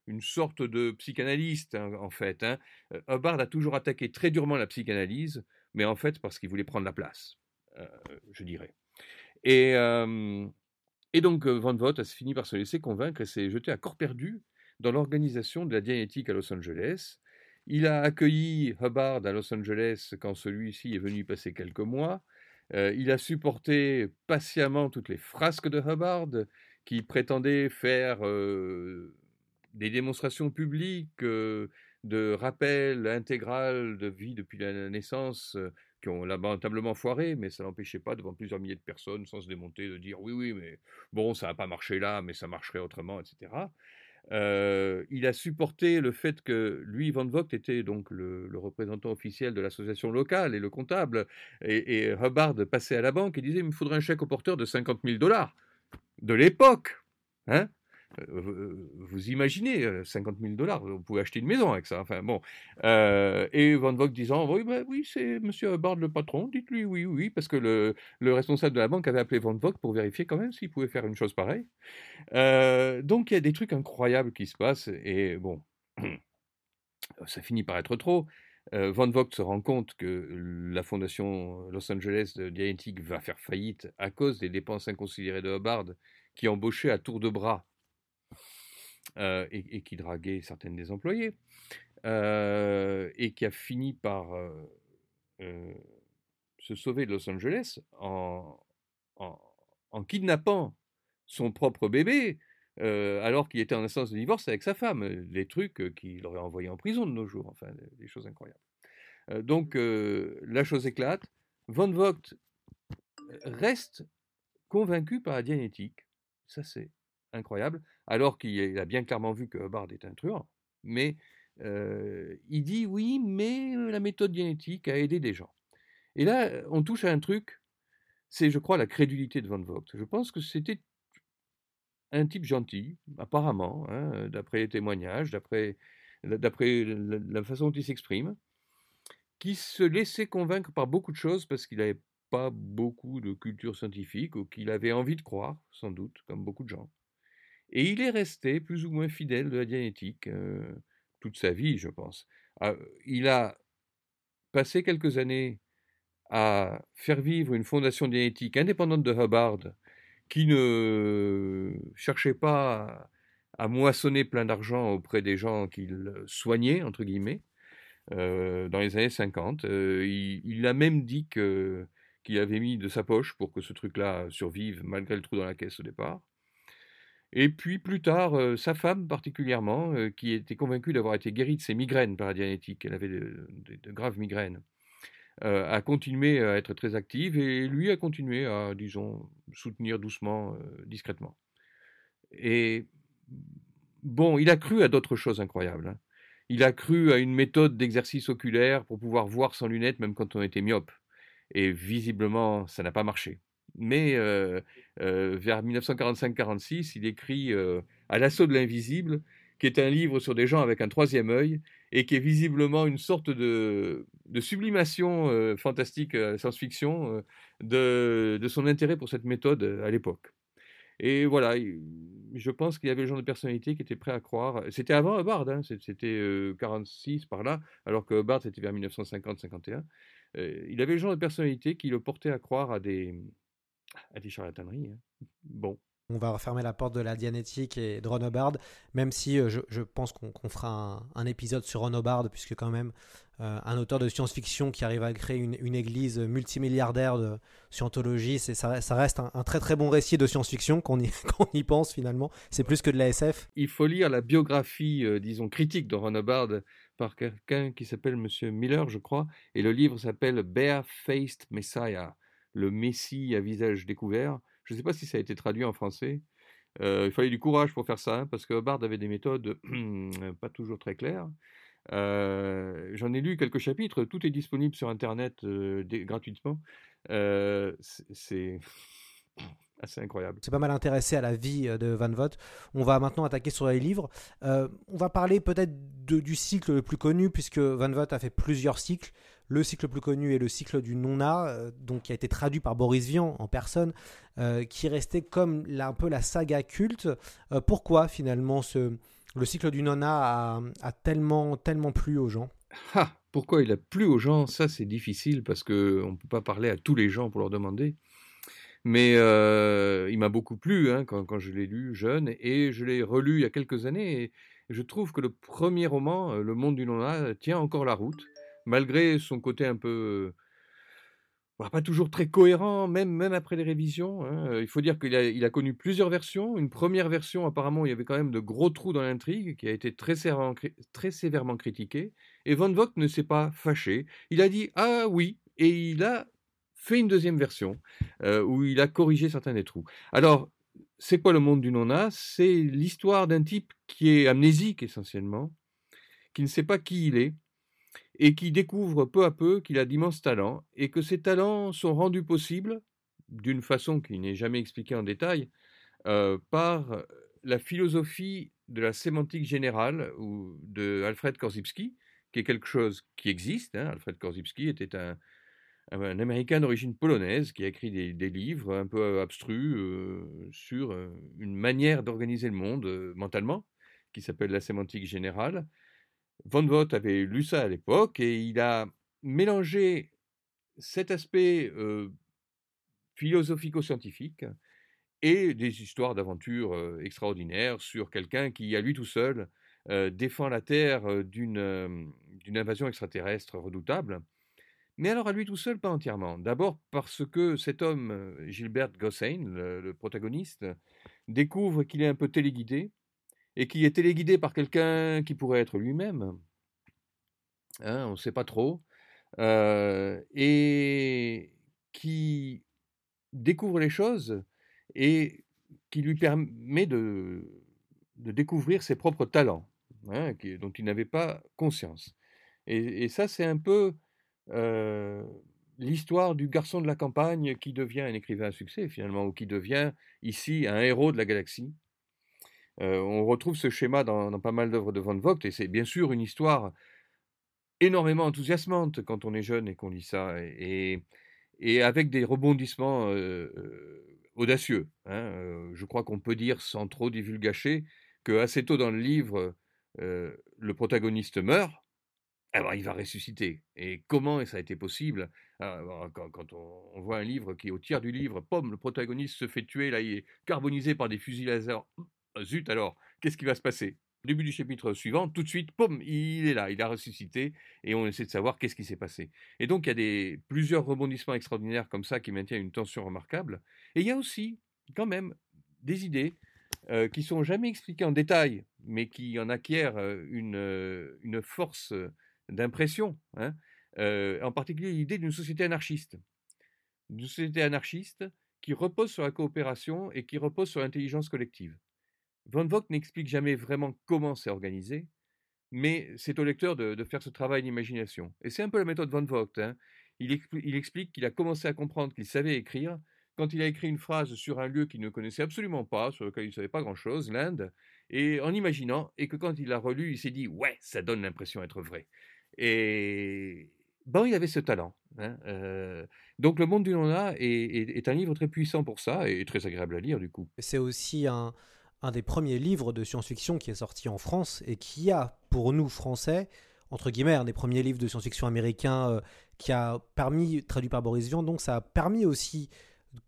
une sorte de psychanalyste, hein, en fait. Hein. Hubbard a toujours attaqué très durement la psychanalyse, mais en fait parce qu'il voulait prendre la place, euh, je dirais. Et, et donc Van Vogt a fini par se laisser convaincre et s'est jeté à corps perdu dans l'organisation de la Dianétique à Los Angeles. Il a accueilli Hubbard à Los Angeles quand celui-ci est venu passer quelques mois. Euh, il a supporté patiemment toutes les frasques de Hubbard, qui prétendait faire euh, des démonstrations publiques euh, de rappel intégral de vie depuis la naissance, qui ont lamentablement foiré, mais ça n'empêchait pas, devant plusieurs milliers de personnes, sans se démonter, de dire oui, oui, mais bon, ça n'a pas marché là, mais ça marcherait autrement, etc. Il a supporté le fait que lui, Van Vogt, était donc le, le représentant officiel de l'association locale et le comptable, et, et, Hubbard passait à la banque et disait il me faudrait un chèque au porteur de 50 000 dollars de l'époque. Hein vous imaginez, 50 000 dollars, vous pouvez acheter une maison avec ça. Enfin bon. Euh, et Van Vogt disant oui, bah, oui c'est Monsieur Hubbard le patron, dites-lui oui, oui, parce que le, le, responsable de la banque avait appelé Van Vogt pour vérifier quand même s'il pouvait faire une chose pareille. Euh, donc il y a des trucs incroyables qui se passent, et bon, ça finit par être trop. Euh, Van Vogt se rend compte que la fondation Los Angeles de Dianetic va faire faillite à cause des dépenses inconsidérées de Hubbard, qui embauchait à tour de bras euh, et, et, qui draguait certaines des employés, euh, et qui a fini par euh, se sauver de Los Angeles en, en, en kidnappant son propre bébé, alors qu'il était en instance de divorce avec sa femme. Les trucs qu'il aurait envoyé en prison de nos jours, enfin, des choses incroyables. donc, la chose éclate. Van Vogt reste convaincu par la dianétique, ça c'est incroyable, alors qu'il a bien clairement vu que Hubbard est un truand. Mais il dit oui, mais la méthode génétique a aidé des gens. Et là, on touche à un truc, c'est, je crois, la crédulité de Van Vogt. Je pense que c'était un type gentil, apparemment, hein, d'après les témoignages, d'après, la façon dont il s'exprime, qui se laissait convaincre par beaucoup de choses parce qu'il n'avait pas beaucoup de culture scientifique ou qu'il avait envie de croire, sans doute, comme beaucoup de gens. Et il est resté plus ou moins fidèle de la dianétique toute sa vie, je pense. Ah, il a passé quelques années à faire vivre une fondation dianétique indépendante de Hubbard, qui ne cherchait pas à, moissonner plein d'argent auprès des gens qu'il soignait, entre guillemets, dans les années 50. Euh, il, a même dit qu'il avait mis de sa poche pour que ce truc-là survive, malgré le trou dans la caisse au départ. Et puis plus tard, euh, sa femme particulièrement, euh, qui était convaincue d'avoir été guérie de ses migraines par la dianétique, elle avait de, graves migraines, euh, a continué à être très active et lui a continué à, disons, soutenir doucement, discrètement. Et bon, il a cru à d'autres choses incroyables. Hein. Il a cru à une méthode d'exercice oculaire pour pouvoir voir sans lunettes même quand on était myope. Et visiblement, ça n'a pas marché mais vers 1945-46, il écrit euh, À l'assaut de l'invisible, qui est un livre sur des gens avec un troisième œil, et qui est visiblement une sorte de, sublimation fantastique, science-fiction, de, de, son intérêt pour cette méthode à l'époque. Et voilà, je pense qu'il y avait le genre de personnalité qui était prêt à croire. C'était avant Hubbard, hein, c'était 46 par là, alors que Hubbard c'était vers 1950-51. il avait le genre de personnalité qui le portait à croire à des, à des charlataneries. Hein. Bon. on va refermer la porte de la Dianétique et de Ron Hubbard, même si euh, je, je pense qu'on fera un, un épisode sur Ron Hubbard, puisque quand même, euh, un auteur de science-fiction qui arrive à créer une, une église multimilliardaire de scientologie, c'est, ça, ça reste un, un très très bon récit de science-fiction qu'on y, pense finalement. C'est plus que de la SF. Il faut lire la biographie, euh, disons, critique de Ron Hubbard par quelqu'un qui s'appelle Monsieur Miller, je crois, et le livre s'appelle Bare-Faced Messiah, le Messie à visage découvert. Je ne sais pas si ça a été traduit en français. Il fallait du courage pour faire ça, hein, parce que Hubbard avait des méthodes pas toujours très claires. J'en ai lu quelques chapitres, tout est disponible sur Internet gratuitement. C'est- assez incroyable. C'est pas mal intéressé à la vie de Van Vogt. On va maintenant attaquer sur les livres. On va parler peut-être du cycle le plus connu, puisque Van Vogt a fait plusieurs cycles. Le cycle le plus connu est le cycle du Nona, euh, donc qui a été traduit par Boris Vian en personne, euh, qui restait comme un peu la saga culte. Euh, pourquoi finalement le cycle du Nona a, a tellement, tellement plu aux gens? Ah, pourquoi il a plu aux gens? Ça, c'est difficile parce que on peut pas parler à tous les gens pour leur demander. Mais il m'a beaucoup plu hein, quand, quand je l'ai lu jeune et je l'ai relu il y a quelques années. Et je trouve que le premier roman, Le Monde du Nona, tient encore la route, malgré son côté un peu bah, pas toujours très cohérent, même, même après les révisions. hein. Il faut dire qu'il a, connu plusieurs versions. Une première version, apparemment, il y avait quand même de gros trous dans l'intrigue, qui a été très, sévèrement très sévèrement critiquée. Et Van Vogt ne s'est pas fâché. Il a dit Ah oui, et il a fait une deuxième version, où il a corrigé certains des trous. Alors, c'est quoi le monde du nona? C'est l'histoire d'un type qui est amnésique essentiellement, qui ne sait pas qui il est, et qui découvre peu à peu qu'il a d'immenses talents, et que ces talents sont rendus possibles, d'une façon qui n'est jamais expliquée en détail, euh, par la philosophie de la sémantique générale ou de Alfred Korzybski, qui est quelque chose qui existe. hein. Alfred Korzybski était un, Américain d'origine polonaise qui a écrit des, livres un peu abstrus euh, sur euh, une manière d'organiser le monde mentalement, qui s'appelle la sémantique générale. Von Vogt avait lu ça à l'époque et il a mélangé cet aspect philosophico-scientifique et des histoires d'aventures extraordinaires sur quelqu'un qui, à lui tout seul, défend la Terre d'une invasion extraterrestre redoutable. Mais alors à lui tout seul, pas entièrement. D'abord parce que cet homme, Gilbert Gossane, le, le protagoniste, découvre qu'il est un peu téléguidé et qu'il est téléguidé par quelqu'un qui pourrait être lui-même. Hein, on ne sait pas trop. Euh, et qui découvre les choses et qui lui permet de, découvrir ses propres talents, hein, qui- dont il n'avait pas conscience. Et, et ça, c'est un peu euh, l'histoire du garçon de la campagne qui devient un écrivain à succès, finalement, ou qui devient ici un héros de la galaxie. Euh, on retrouve ce schéma dans, pas mal d'œuvres de Van Vogt, et c'est bien sûr une histoire énormément enthousiasmante quand on est jeune et qu'on lit ça, et, avec des rebondissements euh, euh, audacieux. hein. Je crois qu'on peut dire, sans trop divulgacher, que assez tôt dans le livre, le protagoniste meurt, alors il va ressusciter. Et comment ça a été possible? Quand, on, on voit un livre qui au tiers du livre, pomme, le protagoniste se fait tuer, là il est carbonisé par des fusils laser. Zut alors, qu'est-ce qui va se passer? Début du chapitre suivant, tout de suite, pomme, il est là, il a ressuscité, et on essaie de savoir qu'est-ce qui s'est passé. Et donc il y a plusieurs rebondissements extraordinaires comme ça qui maintiennent une tension remarquable. Et il y a aussi, quand même, des idées euh, qui sont jamais expliquées en détail, mais qui en acquièrent euh, une, euh, une force euh, d'impression. hein. En particulier l'idée d'une société anarchiste. Une société anarchiste qui repose sur la coopération et qui repose sur l'intelligence collective. Von Vogt n'explique jamais vraiment comment c'est organisé, mais c'est au lecteur de, faire ce travail d'imagination. Et c'est un peu la méthode Von Vogt. hein. Il explique qu'il a commencé à comprendre qu'il savait écrire quand il a écrit une phrase sur un lieu qu'il ne connaissait absolument pas, sur lequel il ne savait pas grand-chose, l'Inde, et en imaginant, et que quand il l'a relu, il s'est dit ouais, ça donne l'impression d'être vrai. Et bon, il avait ce talent. hein, euh, donc Le Monde du Nona est, est- est un livre très puissant pour ça et très agréable à lire du coup. C'est aussi un, un des premiers livres de science-fiction qui est sorti en France et qui a, pour nous Français, entre guillemets, un des premiers livres de science-fiction américain euh, qui a permis, traduit par Boris Vian, donc ça a permis aussi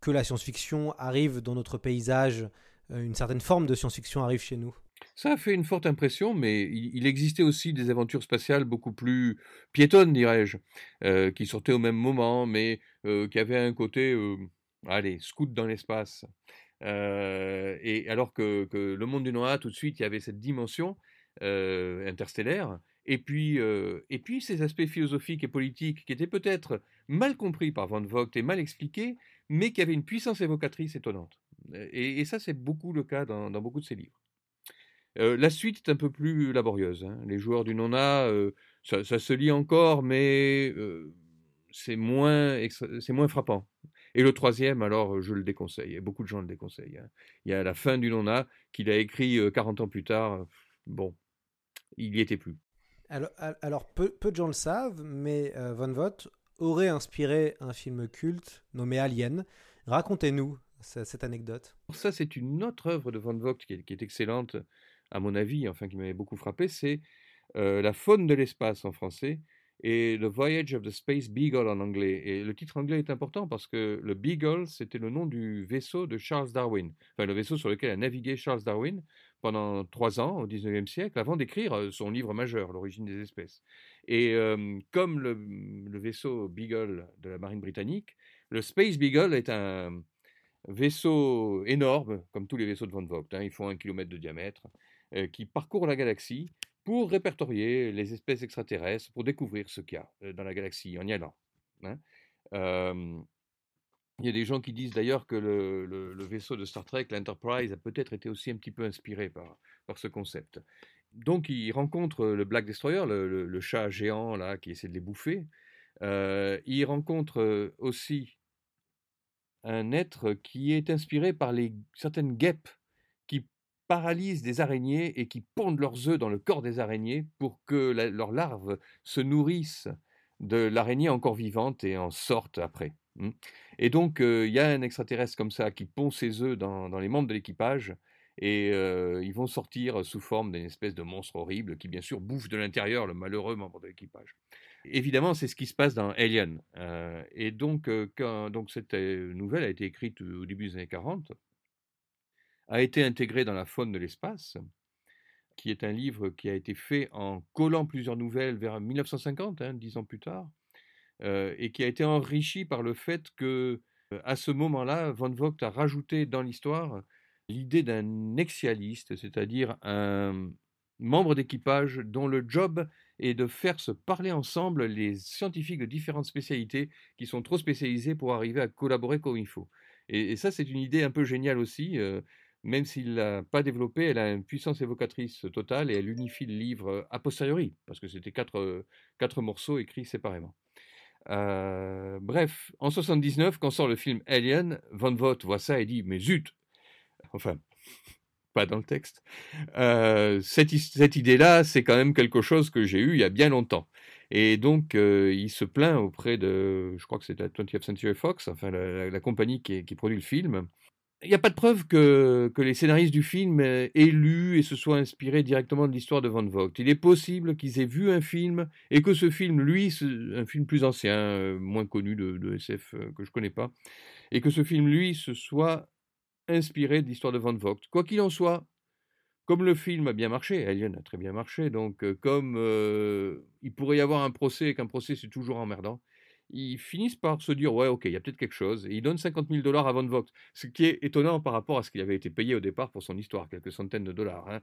que la science-fiction arrive dans notre paysage euh, une certaine forme de science-fiction arrive chez nous. Ça a fait une forte impression, mais il, existait aussi des aventures spatiales beaucoup plus piétonnes, dirais-je, euh, qui sortaient au même moment, mais qui avaient un côté, allez, scout dans l'espace. Et alors que, Le Monde du Noir, tout de suite, il y avait cette dimension interstellaire, et puis, et puis ces aspects philosophiques et politiques qui étaient peut-être mal compris par Van Vogt et mal expliqués, mais qui avaient une puissance évocatrice étonnante. Et, ça, c'est beaucoup le cas dans, beaucoup de ses livres. La suite est un peu plus laborieuse. hein. Les joueurs du Nona, ça, ça se lit encore, mais c'est moins, moins frappant. Et le troisième, alors, je le déconseille. Et beaucoup de gens le déconseillent. hein. Il y a la fin du Nona qu'il a écrit euh, 40 ans plus tard. Bon, il n'y était plus. Alors, al- alors, peu, peu de gens le savent, mais euh, Von Vogt aurait inspiré un film culte nommé Alien. Racontez-nous ce- cette anecdote. Ça, c'est une autre œuvre de Van Vogt qui est, qui est excellente, à mon avis, enfin qui m'avait beaucoup frappé, c'est euh, La faune de l'espace en français et The Voyage of the Space Beagle en anglais. Et le titre anglais est important parce que le Beagle, c'était le nom du vaisseau de Charles Darwin, enfin le vaisseau sur lequel a navigué Charles Darwin pendant trois ans au 19e siècle, avant d'écrire euh, son livre majeur, L'origine des espèces. Et comme le, le vaisseau Beagle de la marine britannique, le Space Beagle est un vaisseau énorme, comme tous les vaisseaux de Van Vogt, hein, ils font un kilomètre de diamètre, euh, qui parcourt la galaxie pour répertorier les espèces extraterrestres, pour découvrir ce qu'il y a euh, dans la galaxie en y allant. hein. Il y a des gens qui disent d'ailleurs que le, vaisseau de Star Trek, l'Enterprise, a peut-être été aussi un petit peu inspiré par, par ce concept. Donc il rencontre le Black Destroyer, le, chat géant là qui essaie de les bouffer. Euh, il rencontre euh, aussi un être qui est inspiré par certaines guêpes paralysent des araignées et qui pondent leurs œufs dans le corps des araignées pour que leurs larves se nourrissent de l'araignée encore vivante et en sortent après. hmm. Et donc, il y a un extraterrestre comme ça qui pond ses œufs dans, dans les membres de l'équipage et ils vont sortir sous forme d'une espèce de monstre horrible qui, bien sûr, bouffe de l'intérieur le malheureux membre de l'équipage. Évidemment, c'est ce qui se passe dans Alien. Et donc, quand, donc, cette nouvelle a été écrite au début des années 40, a été intégrée dans la faune de l'espace, qui est un livre qui a été fait en collant plusieurs nouvelles vers 1950, hein, dix ans plus tard, euh, et qui a été enrichi par le fait que, euh, à ce moment-là, Van Vogt a rajouté dans l'histoire l'idée d'un nexialiste, c'est-à-dire un membre d'équipage dont le job est de faire se parler ensemble les scientifiques de différentes spécialités qui sont trop spécialisés pour arriver à collaborer comme il faut. Et, et ça, c'est une idée un peu géniale aussi. euh, même s'il l'a pas développée, elle a une puissance évocatrice totale et elle unifie le livre a posteriori, parce que c'était quatre, quatre morceaux écrits séparément. Bref, en 79, quand sort le film Alien, Van Vogt voit ça et dit Mais zut Enfin, pas dans le texte. Cette, cette idée-là, c'est quand même quelque chose que j'ai eu il y a bien longtemps. Et donc, il se plaint auprès de, je crois que c'est la 20th Century Fox, enfin la, compagnie qui produit le film. Il n'y a pas de preuve que, les scénaristes du film euh, aient lu et se soient inspirés directement de l'histoire de Van Vogt. Il est possible qu'ils aient vu un film et que ce film, lui, un film plus ancien, euh, moins connu de, SF euh, que je connais pas, et que ce film, lui, se soit inspiré de l'histoire de Van Vogt. Quoi qu'il en soit, comme le film a bien marché, Alien a très bien marché, donc comme il pourrait y avoir un procès et qu'un procès c'est toujours emmerdant, ils finissent par se dire ouais ok il y a peut-être quelque chose et ils donnent 50 000 dollars à Van Vogt, ce qui est étonnant par rapport à ce qu'il avait été payé au départ pour son histoire, quelques centaines de dollars. hein.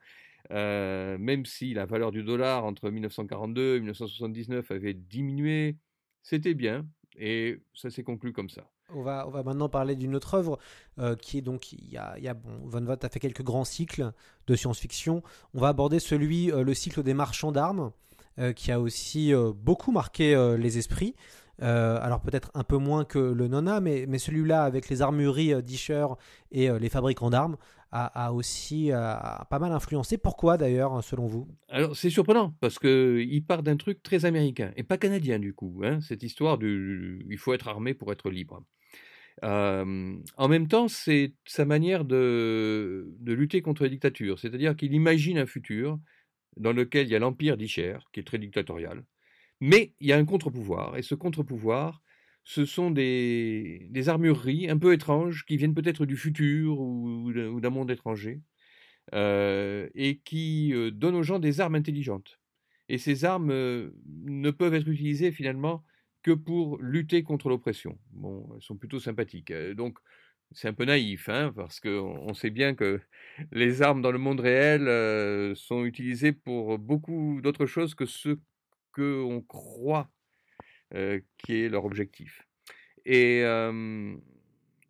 Euh, même si la valeur du dollar entre 1942 et 1979 avait diminué, c'était bien et ça s'est conclu comme ça. On va, maintenant parler d'une autre œuvre euh, qui est donc, il y a, bon, Von Vogt a fait quelques grands cycles de science-fiction. On va aborder celui, euh, le cycle des marchands d'armes, qui a aussi beaucoup marqué les esprits. Euh, alors peut-être un peu moins que le Nona, mais, mais celui-là avec les armureries euh, Disher et euh, les fabricants d'armes a, aussi pas mal influencé. Pourquoi d'ailleurs, selon vous? Alors, c'est surprenant, parce qu'il part d'un truc très américain, et pas canadien du coup, hein, cette histoire du il faut être armé pour être libre. En même temps, c'est sa manière de, de lutter contre les dictatures, c'est-à-dire qu'il imagine un futur dans lequel il y a l'empire d'Icher, qui est très dictatorial, mais il y a un contre-pouvoir, et ce contre-pouvoir ce sont des, armureries un peu étranges qui viennent peut-être du futur ou, d'un- monde étranger euh, et qui euh, donnent aux gens des armes intelligentes. Et ces armes euh, ne peuvent être utilisées finalement que pour lutter contre l'oppression. Bon, elles sont plutôt sympathiques. Donc, c'est un peu naïf, hein, parce qu'on on sait bien que les armes dans le monde réel sont utilisées pour beaucoup d'autres choses que ce qu'on croit euh, qui est leur objectif. Et,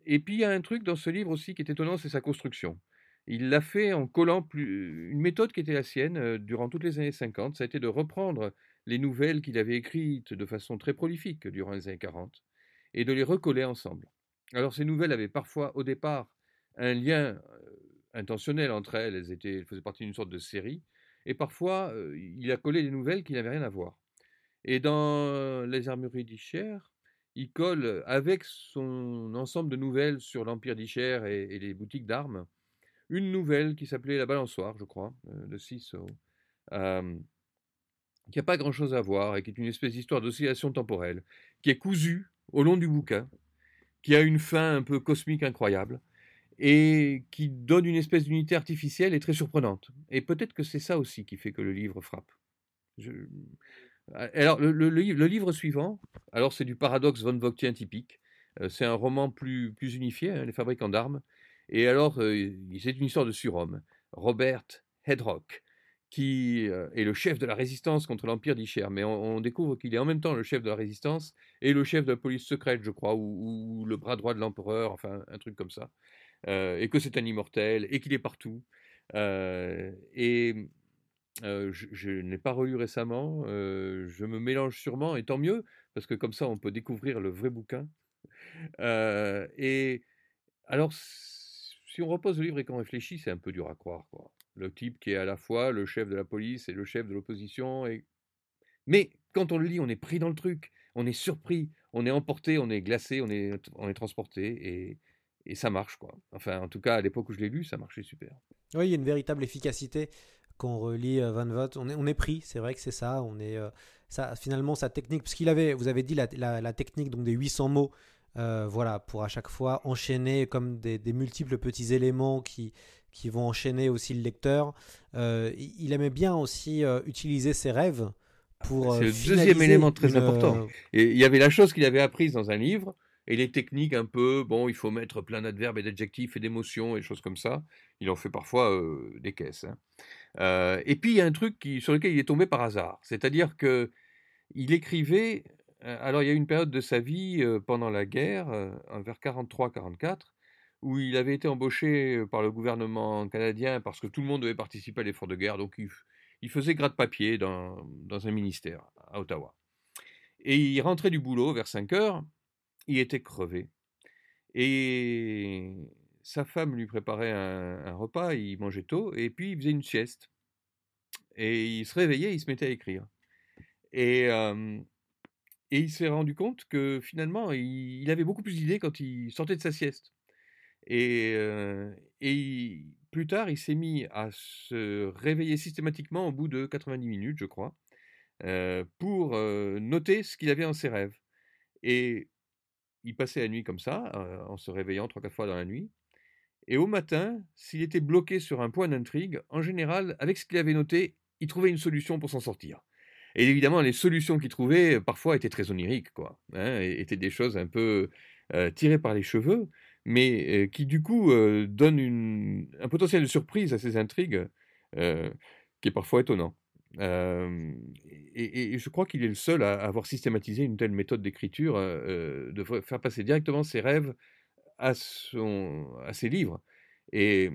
et puis il y a un truc dans ce livre aussi qui est étonnant, c'est sa construction. Il l'a fait en collant plus, une méthode qui était la sienne durant toutes les années 50, ça a été de reprendre les nouvelles qu'il avait écrites de façon très prolifique durant les années 40 et de les recoller ensemble. Alors ces nouvelles avaient parfois au départ un lien intentionnel entre elles, elles, étaient, elles faisaient partie d'une sorte de série, et parfois il a collé des nouvelles qui n'avaient rien à voir. Et dans Les Armureries d'Icher, il colle avec son ensemble de nouvelles sur l'Empire d'Icher et, les boutiques d'armes, une nouvelle qui s'appelait La Balançoire, je crois, de euh, qui n'a pas grand-chose à voir et qui est une espèce d'histoire d'oscillation temporelle, qui est cousue au long du bouquin, qui a une fin un peu cosmique incroyable et qui donne une espèce d'unité artificielle et très surprenante. Et peut-être que c'est ça aussi qui fait que le livre frappe. Je... Alors, le, livre suivant, alors c'est du paradoxe von Vogtien typique. Euh, c'est un roman plus, plus unifié, hein, Les fabricants d'armes. Et alors, euh, c'est une histoire de surhomme. Robert Hedrock, qui euh, est le chef de la résistance contre l'Empire d'Icher. Mais on, découvre qu'il est en même temps le chef de la résistance et le chef de la police secrète, je crois, ou le bras droit de l'empereur, enfin, un truc comme ça. Euh, et que c'est un immortel, et qu'il est partout. Euh, et euh, je, je n'ai pas relu récemment, je me mélange sûrement, et tant mieux, parce que comme ça on peut découvrir le vrai bouquin. Et alors, si on repose le livre et qu'on réfléchit, c'est un peu dur à croire. Le type qui est à la fois le chef de la police et le chef de l'opposition. Mais quand on le lit, on est pris dans le truc, on est surpris, on est emporté, on est glacé, on est, on est transporté, et, et ça marche. quoi. Enfin, en tout cas, à l'époque où je l'ai lu, ça marchait super. Oui, il y a une véritable efficacité quand on relit euh, Van Vogt, on est, on est pris, c'est vrai que c'est ça, on est, euh, ça, finalement sa technique, parce qu'il avait, vous avez dit la, la, la, technique donc des 800 mots, euh, voilà, pour à chaque fois enchaîner comme des, des, multiples petits éléments qui, qui vont enchaîner aussi le lecteur. Euh, il aimait bien aussi euh, utiliser ses rêves pour. C'est le deuxième élément très une... important. Et il y avait la chose qu'il avait apprise dans un livre, et les techniques un peu, bon, il faut mettre plein d'adverbes et d'adjectifs et d'émotions et des choses comme ça. Il en fait parfois des caisses. Hein. Et puis il y a un truc qui, sur lequel il est tombé par hasard, c'est-à-dire que il écrivait. Alors il y a une période de sa vie pendant la guerre, vers 43-44, où il avait été embauché par le gouvernement canadien parce que tout le monde devait participer à l'effort de guerre, donc il, il faisait gratte-papier dans, dans un ministère à Ottawa. Et il rentrait du boulot vers 5 heures, il était crevé. Et sa femme lui préparait un, repas, il mangeait tôt, et puis il faisait une sieste. Et il se réveillait, il se mettait à écrire. Et, et il s'est rendu compte que finalement, il, avait beaucoup plus d'idées quand il sortait de sa sieste. Et, et plus tard, il s'est mis à se réveiller systématiquement au bout de 90 minutes, je crois, pour noter ce qu'il avait en ses rêves. Et il passait la nuit comme ça, euh, en se réveillant trois, quatre fois dans la nuit. Et au matin, s'il était bloqué sur un point d'intrigue, en général, avec ce qu'il avait noté, il trouvait une solution pour s'en sortir. Et évidemment, les solutions qu'il trouvait, parfois, étaient très oniriques, quoi. Hein, étaient des choses un peu euh, tirées par les cheveux, mais euh, qui, du coup, donnent un potentiel de surprise à ces intrigues qui est parfois étonnant. Et, je crois qu'il est le seul à avoir systématisé une telle méthode d'écriture, de faire passer directement ses rêves à, son, à ses livres. Et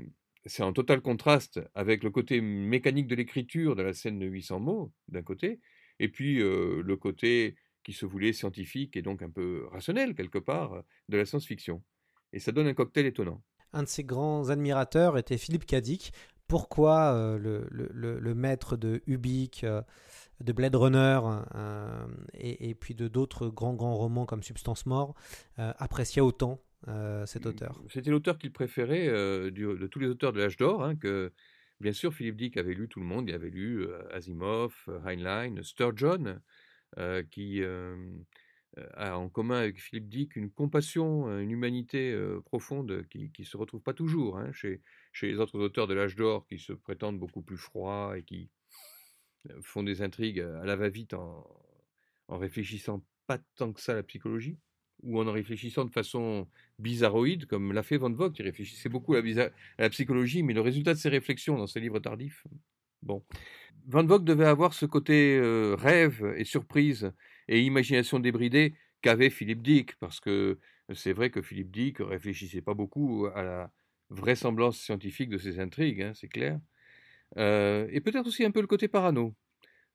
c'est en total contraste avec le côté mécanique de l'écriture de la scène de 800 mots, d'un côté, et puis le côté qui se voulait scientifique et donc un peu rationnel, quelque part, de la science-fiction. Et ça donne un cocktail étonnant. Un de ses grands admirateurs était Philippe Cadic, pourquoi euh, le, le, le, maître de Ubik, euh, de Blade Runner euh, et, et, puis de d'autres grands grands romans comme Substance Mort appréciait autant cet auteur? C'était l'auteur qu'il préférait du, de tous les auteurs de l'âge d'or, hein, que bien sûr Philippe Dick avait lu tout le monde, il avait lu Asimov, Heinlein, Sturgeon, qui a en commun avec Philippe Dick une compassion, une humanité profonde qui ne se retrouve pas toujours hein, chez, chez les autres auteurs de l'âge d'or qui se prétendent beaucoup plus froids et qui font des intrigues à la va-vite en, en réfléchissant pas tant que ça à la psychologie ou en réfléchissant de façon bizarroïde, comme l'a fait Van Vogt, qui réfléchissait beaucoup à la, psychologie, mais le résultat de ses réflexions dans ses livres tardifs, bon. Van Vogt devait avoir ce côté euh, rêve et surprise et imagination débridée qu'avait Philippe Dick, parce que c'est vrai que Philippe Dick réfléchissait pas beaucoup à la vraisemblance scientifique de ses intrigues, hein, c'est clair. Euh, et peut-être aussi un peu le côté parano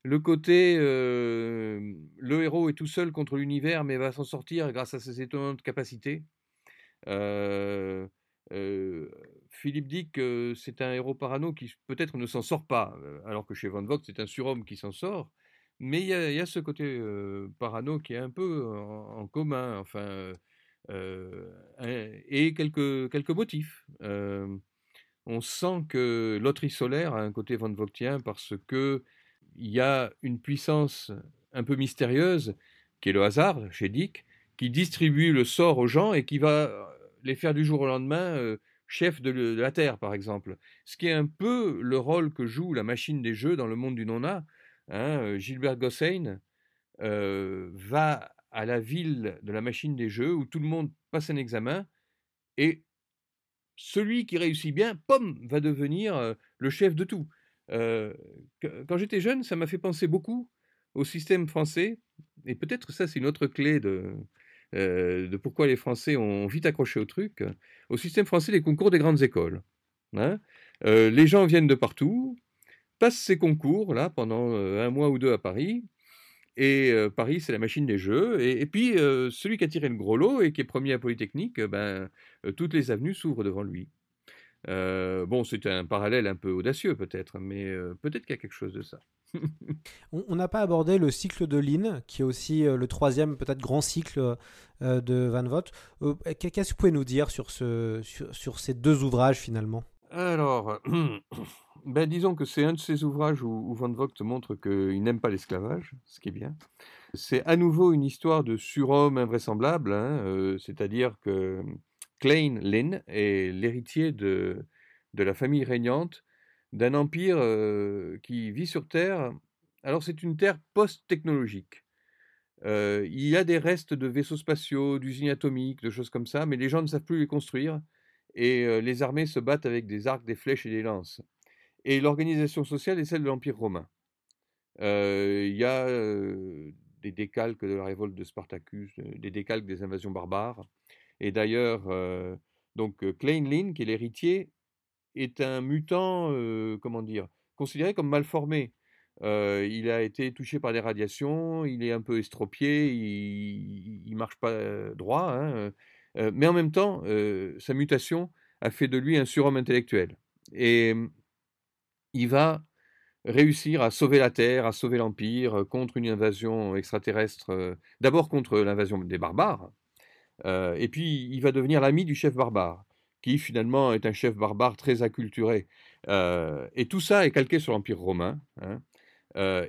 le côté euh, le héros est tout seul contre l'univers mais va s'en sortir grâce à ses étonnantes capacités. Euh, euh, Philippe dit que c'est un héros parano qui peut-être ne s'en sort pas, alors que chez Van Vogt c'est un surhomme qui s'en sort. Mais il y, a ce côté parano qui est un peu en, commun, enfin, et quelques, quelques motifs. on sent que loterie solaire a un côté Van Vogtien parce que il y a une puissance un peu mystérieuse, qui est le hasard chez Dick, qui distribue le sort aux gens et qui va les faire du jour au lendemain euh, chef de, la Terre, par exemple. Ce qui est un peu le rôle que joue la machine des jeux dans le monde du nona. Hein, euh, Gilbert Gossein euh, va à la ville de la machine des jeux où tout le monde passe un examen et celui qui réussit bien, pom, va devenir le chef de tout quand j'étais jeune, ça m'a fait penser beaucoup au système français, et peut-être ça c'est une autre clé de, de pourquoi les Français ont vite accroché au truc, au système français des concours des grandes écoles. Hein. les gens viennent de partout, passent ces concours là pendant un mois ou deux à Paris, et Paris c'est la machine des jeux, et, puis celui qui a tiré le gros lot et qui est premier à Polytechnique, ben, toutes les avenues s'ouvrent devant lui. Bon, c'est un parallèle un peu audacieux peut-être, mais peut-être qu'il y a quelque chose de ça. on n'a pas abordé le cycle de Lynn, qui est aussi le troisième peut-être grand cycle de Van Vogt. Qu'est-ce que vous pouvez nous dire sur, ces deux ouvrages finalement? Alors, ben, disons que c'est un de ces ouvrages où, Van Vogt montre qu'il n'aime pas l'esclavage, ce qui est bien. C'est à nouveau une histoire de surhomme invraisemblable, hein, c'est-à-dire que Klein Lin est l'héritier de, de la famille régnante d'un empire euh, qui vit sur Terre. Alors c'est une Terre post-technologique. Euh, il y a des restes de vaisseaux spatiaux, d'usines atomiques, de choses comme ça, mais les gens ne savent plus les construire et les armées se battent avec des arcs, des flèches et des lances. Et l'organisation sociale est celle de l'Empire romain. Il y a des décalques de la révolte de Spartacus, des décalques des invasions barbares. Et d'ailleurs, euh, donc euh, Klein Lin, qui est l'héritier, est un mutant, comment dire, considéré comme mal formé. il a été touché par des radiations, il est un peu estropié, il, ne marche pas droit, hein, mais en même temps, sa mutation a fait de lui un surhomme intellectuel. Et il va réussir à sauver la Terre, à sauver l'Empire contre une invasion extraterrestre, d'abord contre l'invasion des barbares, et puis, il va devenir l'ami du chef barbare, qui finalement est un chef barbare très acculturé. Et tout ça est calqué sur l'Empire romain. Hein.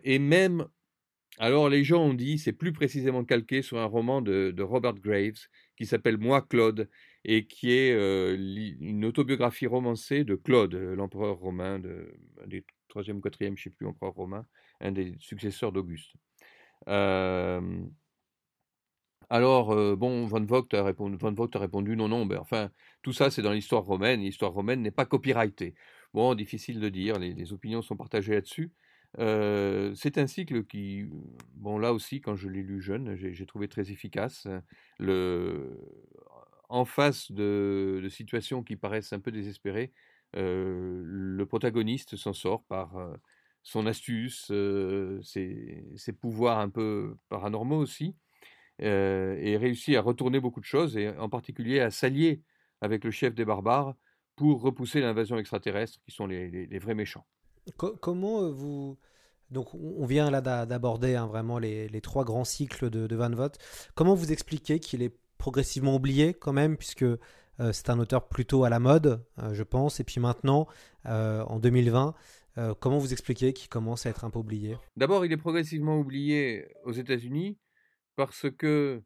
Et même, alors les gens ont dit, c'est plus précisément calqué sur un roman de, Robert Graves qui s'appelle Moi Claude, et qui est une autobiographie romancée de Claude, l'empereur romain, de, des troisième, quatrième, je ne sais plus, empereur romain, un des successeurs d'Auguste. Alors, euh, bon, Van Vogt, a répondu, non, non, ben, enfin, tout ça c'est dans l'histoire romaine, l'histoire romaine n'est pas copyrightée. Bon, difficile de dire, les, opinions sont partagées là-dessus. C'est un cycle qui, bon, là aussi, quand je l'ai lu jeune, j'ai trouvé très efficace. En face de, situations qui paraissent un peu désespérées, le protagoniste s'en sort par son astuce, ses, pouvoirs un peu paranormaux aussi et réussit à retourner beaucoup de choses, et en particulier à s'allier avec le chef des barbares pour repousser l'invasion extraterrestre, qui sont les, vrais méchants. Comment euh, vous... Donc on vient là d'aborder hein, vraiment les, trois grands cycles de, Van Vogt. Comment vous expliquez qu'il est progressivement oublié quand même, puisque euh, c'est un auteur plutôt à la mode, je pense, et puis maintenant, en 2020, comment vous expliquez qu'il commence à être un peu oublié? D'abord, il est progressivement oublié aux États-Unis parce que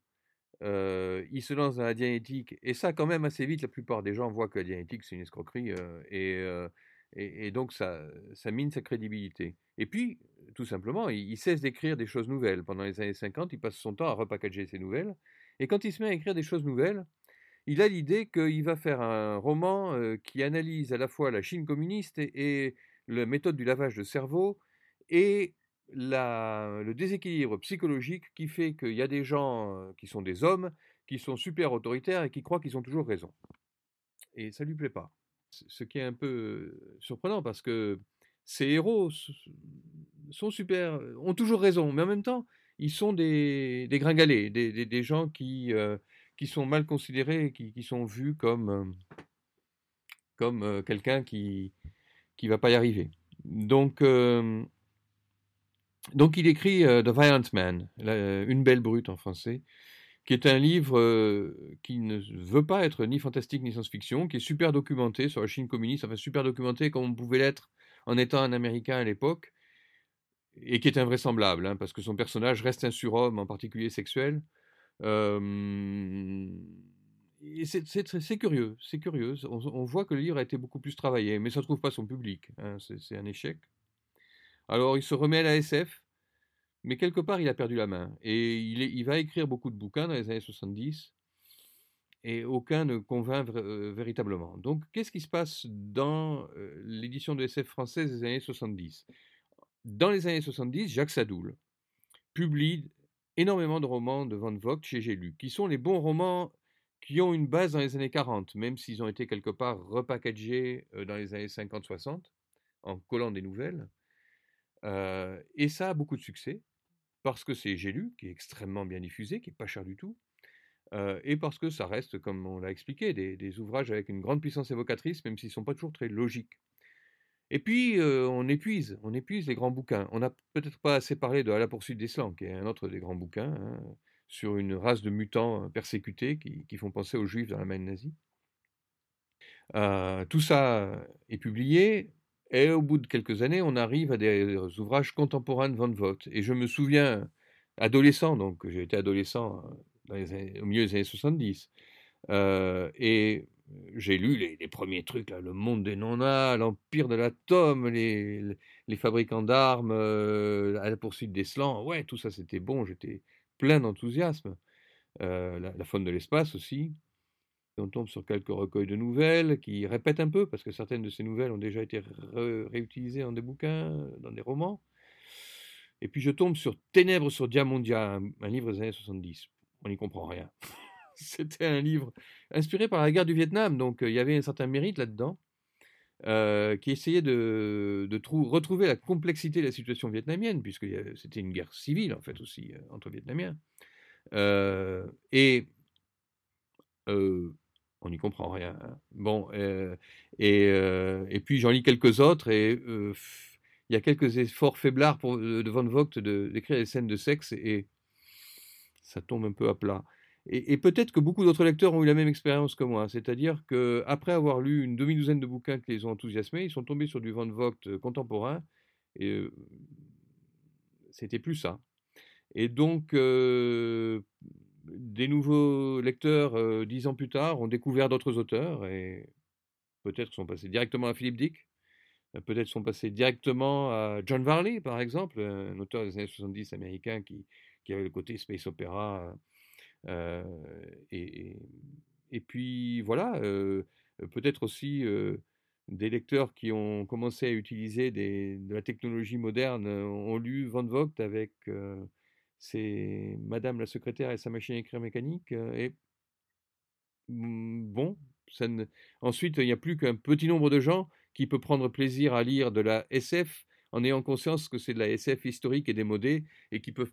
euh, il se lance dans la dianétique, et ça quand même assez vite, la plupart des gens voient que la dianétique c'est une escroquerie, euh, et, euh, et, donc ça, mine sa crédibilité. Et puis, tout simplement, il, cesse d'écrire des choses nouvelles. Pendant les années 50, il passe son temps à repackager ses nouvelles, et quand il se met à écrire des choses nouvelles, il a l'idée qu'il va faire un roman euh, qui analyse à la fois la Chine communiste et, la méthode du lavage de cerveau, et le déséquilibre psychologique qui fait qu'il y a des gens euh, qui sont des hommes, qui sont super autoritaires et qui croient qu'ils ont toujours raison. Et ça lui plaît pas. Ce qui est un peu euh, surprenant parce que ces héros sont super, ont toujours raison, mais en même temps, ils sont des, des des, gens qui, euh, qui sont mal considérés, qui, qui sont vus comme, euh, comme euh, quelqu'un qui qui va pas y arriver. Donc, euh, donc il écrit euh, The Violent Man, Une belle brute en français, qui est un livre qui ne veut pas être ni fantastique ni science-fiction, qui est super documenté sur la Chine communiste, enfin super documenté comme on pouvait l'être en étant un Américain à l'époque, et qui est invraisemblable, hein, parce que son personnage reste un surhomme, en particulier sexuel. Euh, c'est curieux, c'est curieux. On, voit que le livre a été beaucoup plus travaillé, mais ça ne trouve pas son public. hein, c'est un échec. Alors il se remet à la SF, mais quelque part il a perdu la main. Et il, va écrire beaucoup de bouquins dans les années 70, et aucun ne convainc euh, véritablement. Donc qu'est-ce qui se passe dans euh, l'édition de SF française des années 70 Dans les années 70, Jacques Sadoul publie énormément de romans de Van Vogt chez J'ai lu, qui sont les bons romans qui ont une base dans les années 40, même s'ils ont été quelque part repackagés euh, dans les années 50-60, en collant des nouvelles. Et ça a beaucoup de succès, parce que c'est J'ai lu, qui est extrêmement bien diffusé, qui est pas cher du tout, et parce que ça reste, comme on l'a expliqué, des, ouvrages avec une grande puissance évocatrice, même s'ils sont pas toujours très logiques. Et puis, on épuise, on épuise les grands bouquins. On n'a peut-être pas assez parlé de À la poursuite des slans, qui est un autre des grands bouquins, hein, sur une race de mutants persécutés qui, font penser aux juifs dans la main nazie. Tout ça est publié, et au bout de quelques années, on arrive à des ouvrages contemporains de Van Vogt. Et je me souviens, adolescent, donc j'ai été adolescent euh, dans les années- au milieu des années 70, euh, et j'ai lu les, premiers trucs, là, Le Monde des Nonas, L'Empire de l'Atome, les, les- fabricants d'armes, euh, à la poursuite des slans. Ouais, tout ça c'était bon, j'étais plein d'enthousiasme. Euh, la faune de l'espace aussi. On tombe sur quelques recueils de nouvelles qui répètent un peu, parce que certaines de ces nouvelles ont déjà été ré- réutilisées dans des bouquins, dans des romans. Et puis je tombe sur Ténèbres sur Diamondia, un, un livre des années 70. On n'y comprend rien. C'était un livre inspiré par la guerre du Vietnam, donc euh, il y avait un certain mérite là-dedans, euh, qui essayait de, de trou- retrouver la complexité de la situation vietnamienne, puisque a- c'était une guerre civile en fait aussi euh, entre Vietnamiens. Euh, et on n'y comprend rien. hein. Bon, et, puis j'en lis quelques autres, et il y a quelques efforts faiblards pour, de Van Vogt de- d'écrire des scènes de sexe, et ça tombe un peu à plat. Et, peut-être que beaucoup d'autres lecteurs ont eu la même expérience que moi, c'est-à-dire qu'après avoir lu une demi-douzaine de bouquins qui les ont enthousiasmés, ils sont tombés sur du Van Vogt contemporain, et c'était plus ça. Et donc, des nouveaux lecteurs, euh, dix ans plus tard, ont découvert d'autres auteurs, et peut-être sont passés directement à Philippe Dick, euh, peut-être sont passés directement à John Varley, par exemple, un auteur des années 70 américain qui, qui avait le côté space opéra. euh, et, et- puis voilà, peut-être aussi des lecteurs qui ont commencé à utiliser de la technologie moderne ont lu Van Vogt avec ses Madame la secrétaire et sa machine à écrire mécanique. et mm, bon, ensuite, il n'y a plus qu'un petit nombre de gens qui peut prendre plaisir à lire de la SF en ayant conscience que c'est de la SF historique et démodée et qui peuvent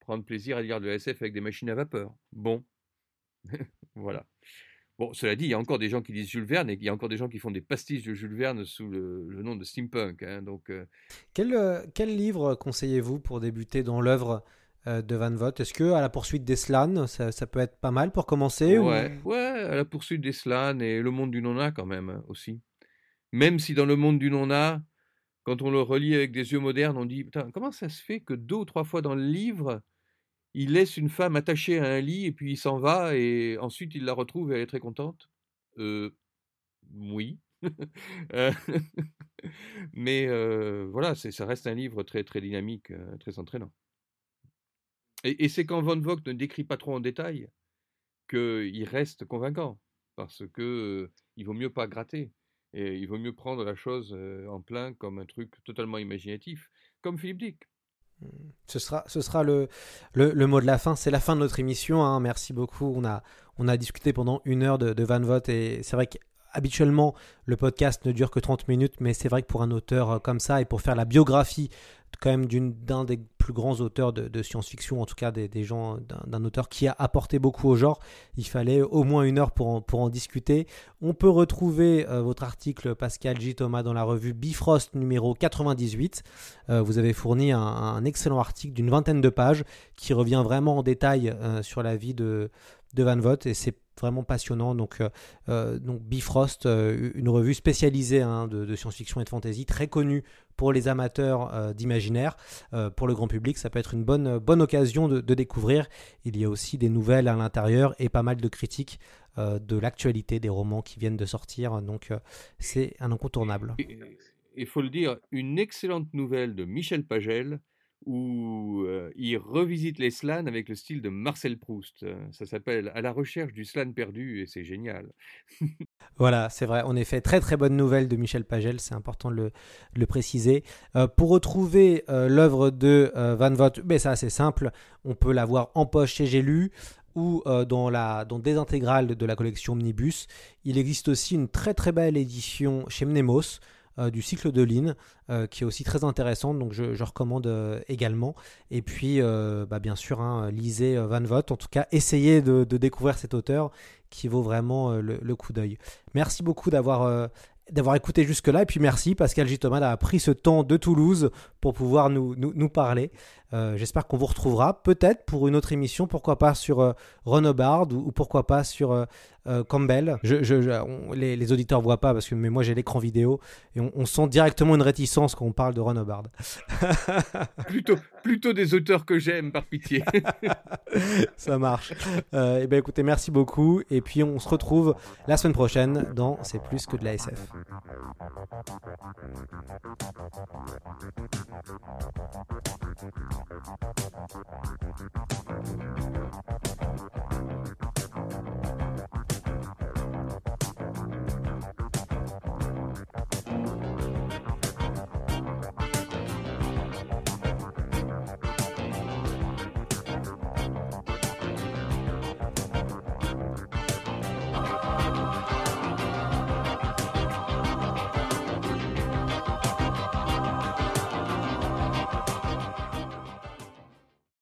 prendre plaisir à lire de la SF avec des machines à vapeur. Bon, voilà. Bon, cela dit, il y a encore des gens qui lisent Jules Verne et il y a encore des gens qui font des pastiches de Jules Verne sous le, nom de steampunk. hein, donc, Quel, quel livre conseillez-vous pour débuter dans l'œuvre? De Van Vogt Est-ce que à la poursuite d'Eslan, ça, ça peut être pas mal pour commencer ou- ouais, à la poursuite des Slans et le monde du Nona quand même hein, aussi. Même si dans le monde du Nona, quand on le relit avec des yeux modernes, on dit Putain, comment ça se fait que deux ou trois fois dans le livre, il laisse une femme attachée à un lit et puis il s'en va et ensuite il la retrouve et elle est très contente? Euh, oui. Euh, mais euh, voilà, ça reste un livre très très dynamique, euh, très entraînant. Et, c'est quand Von Vogt ne décrit pas trop en détail qu'il reste convaincant, parce que il vaut mieux pas gratter. Et il vaut mieux prendre la chose en plein comme un truc totalement imaginatif, comme Philippe Dick. Ce sera, ce sera le, le, mot de la fin. C'est la fin de notre émission. Hein. Merci beaucoup. On a, on a discuté pendant une heure de, de Van Vogt et c'est vrai qu'habituellement, le podcast ne dure que 30 minutes, mais c'est vrai que pour un auteur comme ça et pour faire la biographie quand même d'un des plus grands auteurs de, science-fiction, en tout cas des, gens, d'un auteur qui a apporté beaucoup au genre. Il fallait au moins une heure pour en, discuter. On peut retrouver euh, votre article, Pascal J. Thomas, dans la revue Bifrost numéro 98. Euh, vous avez fourni un, excellent article d'une vingtaine de pages qui revient vraiment en détail euh, sur la vie de, de Van Vogt et c'est vraiment passionnant. Donc, euh, euh, donc Bifrost, euh, une revue spécialisée hein, de, science-fiction et de fantasy, très connue pour les amateurs d'imaginaire. Pour le grand public, ça peut être une bonne, bonne occasion de, de découvrir. Il y a aussi des nouvelles à l'intérieur et pas mal de critiques de l'actualité des romans qui viennent de sortir. Donc, c'est un incontournable. Il faut le dire, une excellente nouvelle de Michel Pagel où il revisite les slans avec le style de Marcel Proust. Ça s'appelle À la recherche du slan perdu et c'est génial. Voilà, c'est vrai. En effet, très très bonne nouvelle de Michel Pagel, c'est important de le, préciser. Pour retrouver l'œuvre de Van Vogt, ben, c'est assez simple. On peut la voir en poche chez J'ai ou dans, la, dans des intégrales de la collection Omnibus. Il existe aussi une très très belle édition chez Mnemos. Euh, du cycle de Lynn, euh, qui est aussi très intéressante, donc je, recommande euh, également. Et puis, bah, bien sûr, hein, lisez Van Vogt, en tout cas, essayez de, découvrir cet auteur qui vaut vraiment le, coup d'œil. Merci beaucoup d'avoir d'avoir écouté jusque-là. Et puis merci Pascal J. Thomas d'avoir pris ce temps de Toulouse pour pouvoir nous, nous, parler. J'espère qu'on vous retrouvera peut-être pour une autre émission, pourquoi pas sur euh, ou, ou pourquoi pas sur euh, Campbell. Je, je, on, les, les, auditeurs voient pas parce que mais moi j'ai l'écran vidéo et on, sent directement une réticence quand on parle de Ron Hubbard. plutôt, plutôt des auteurs que j'aime par pitié. Ça marche. Et ben écoutez, merci beaucoup et puis on se retrouve la semaine prochaine dans C'est plus que de la SF.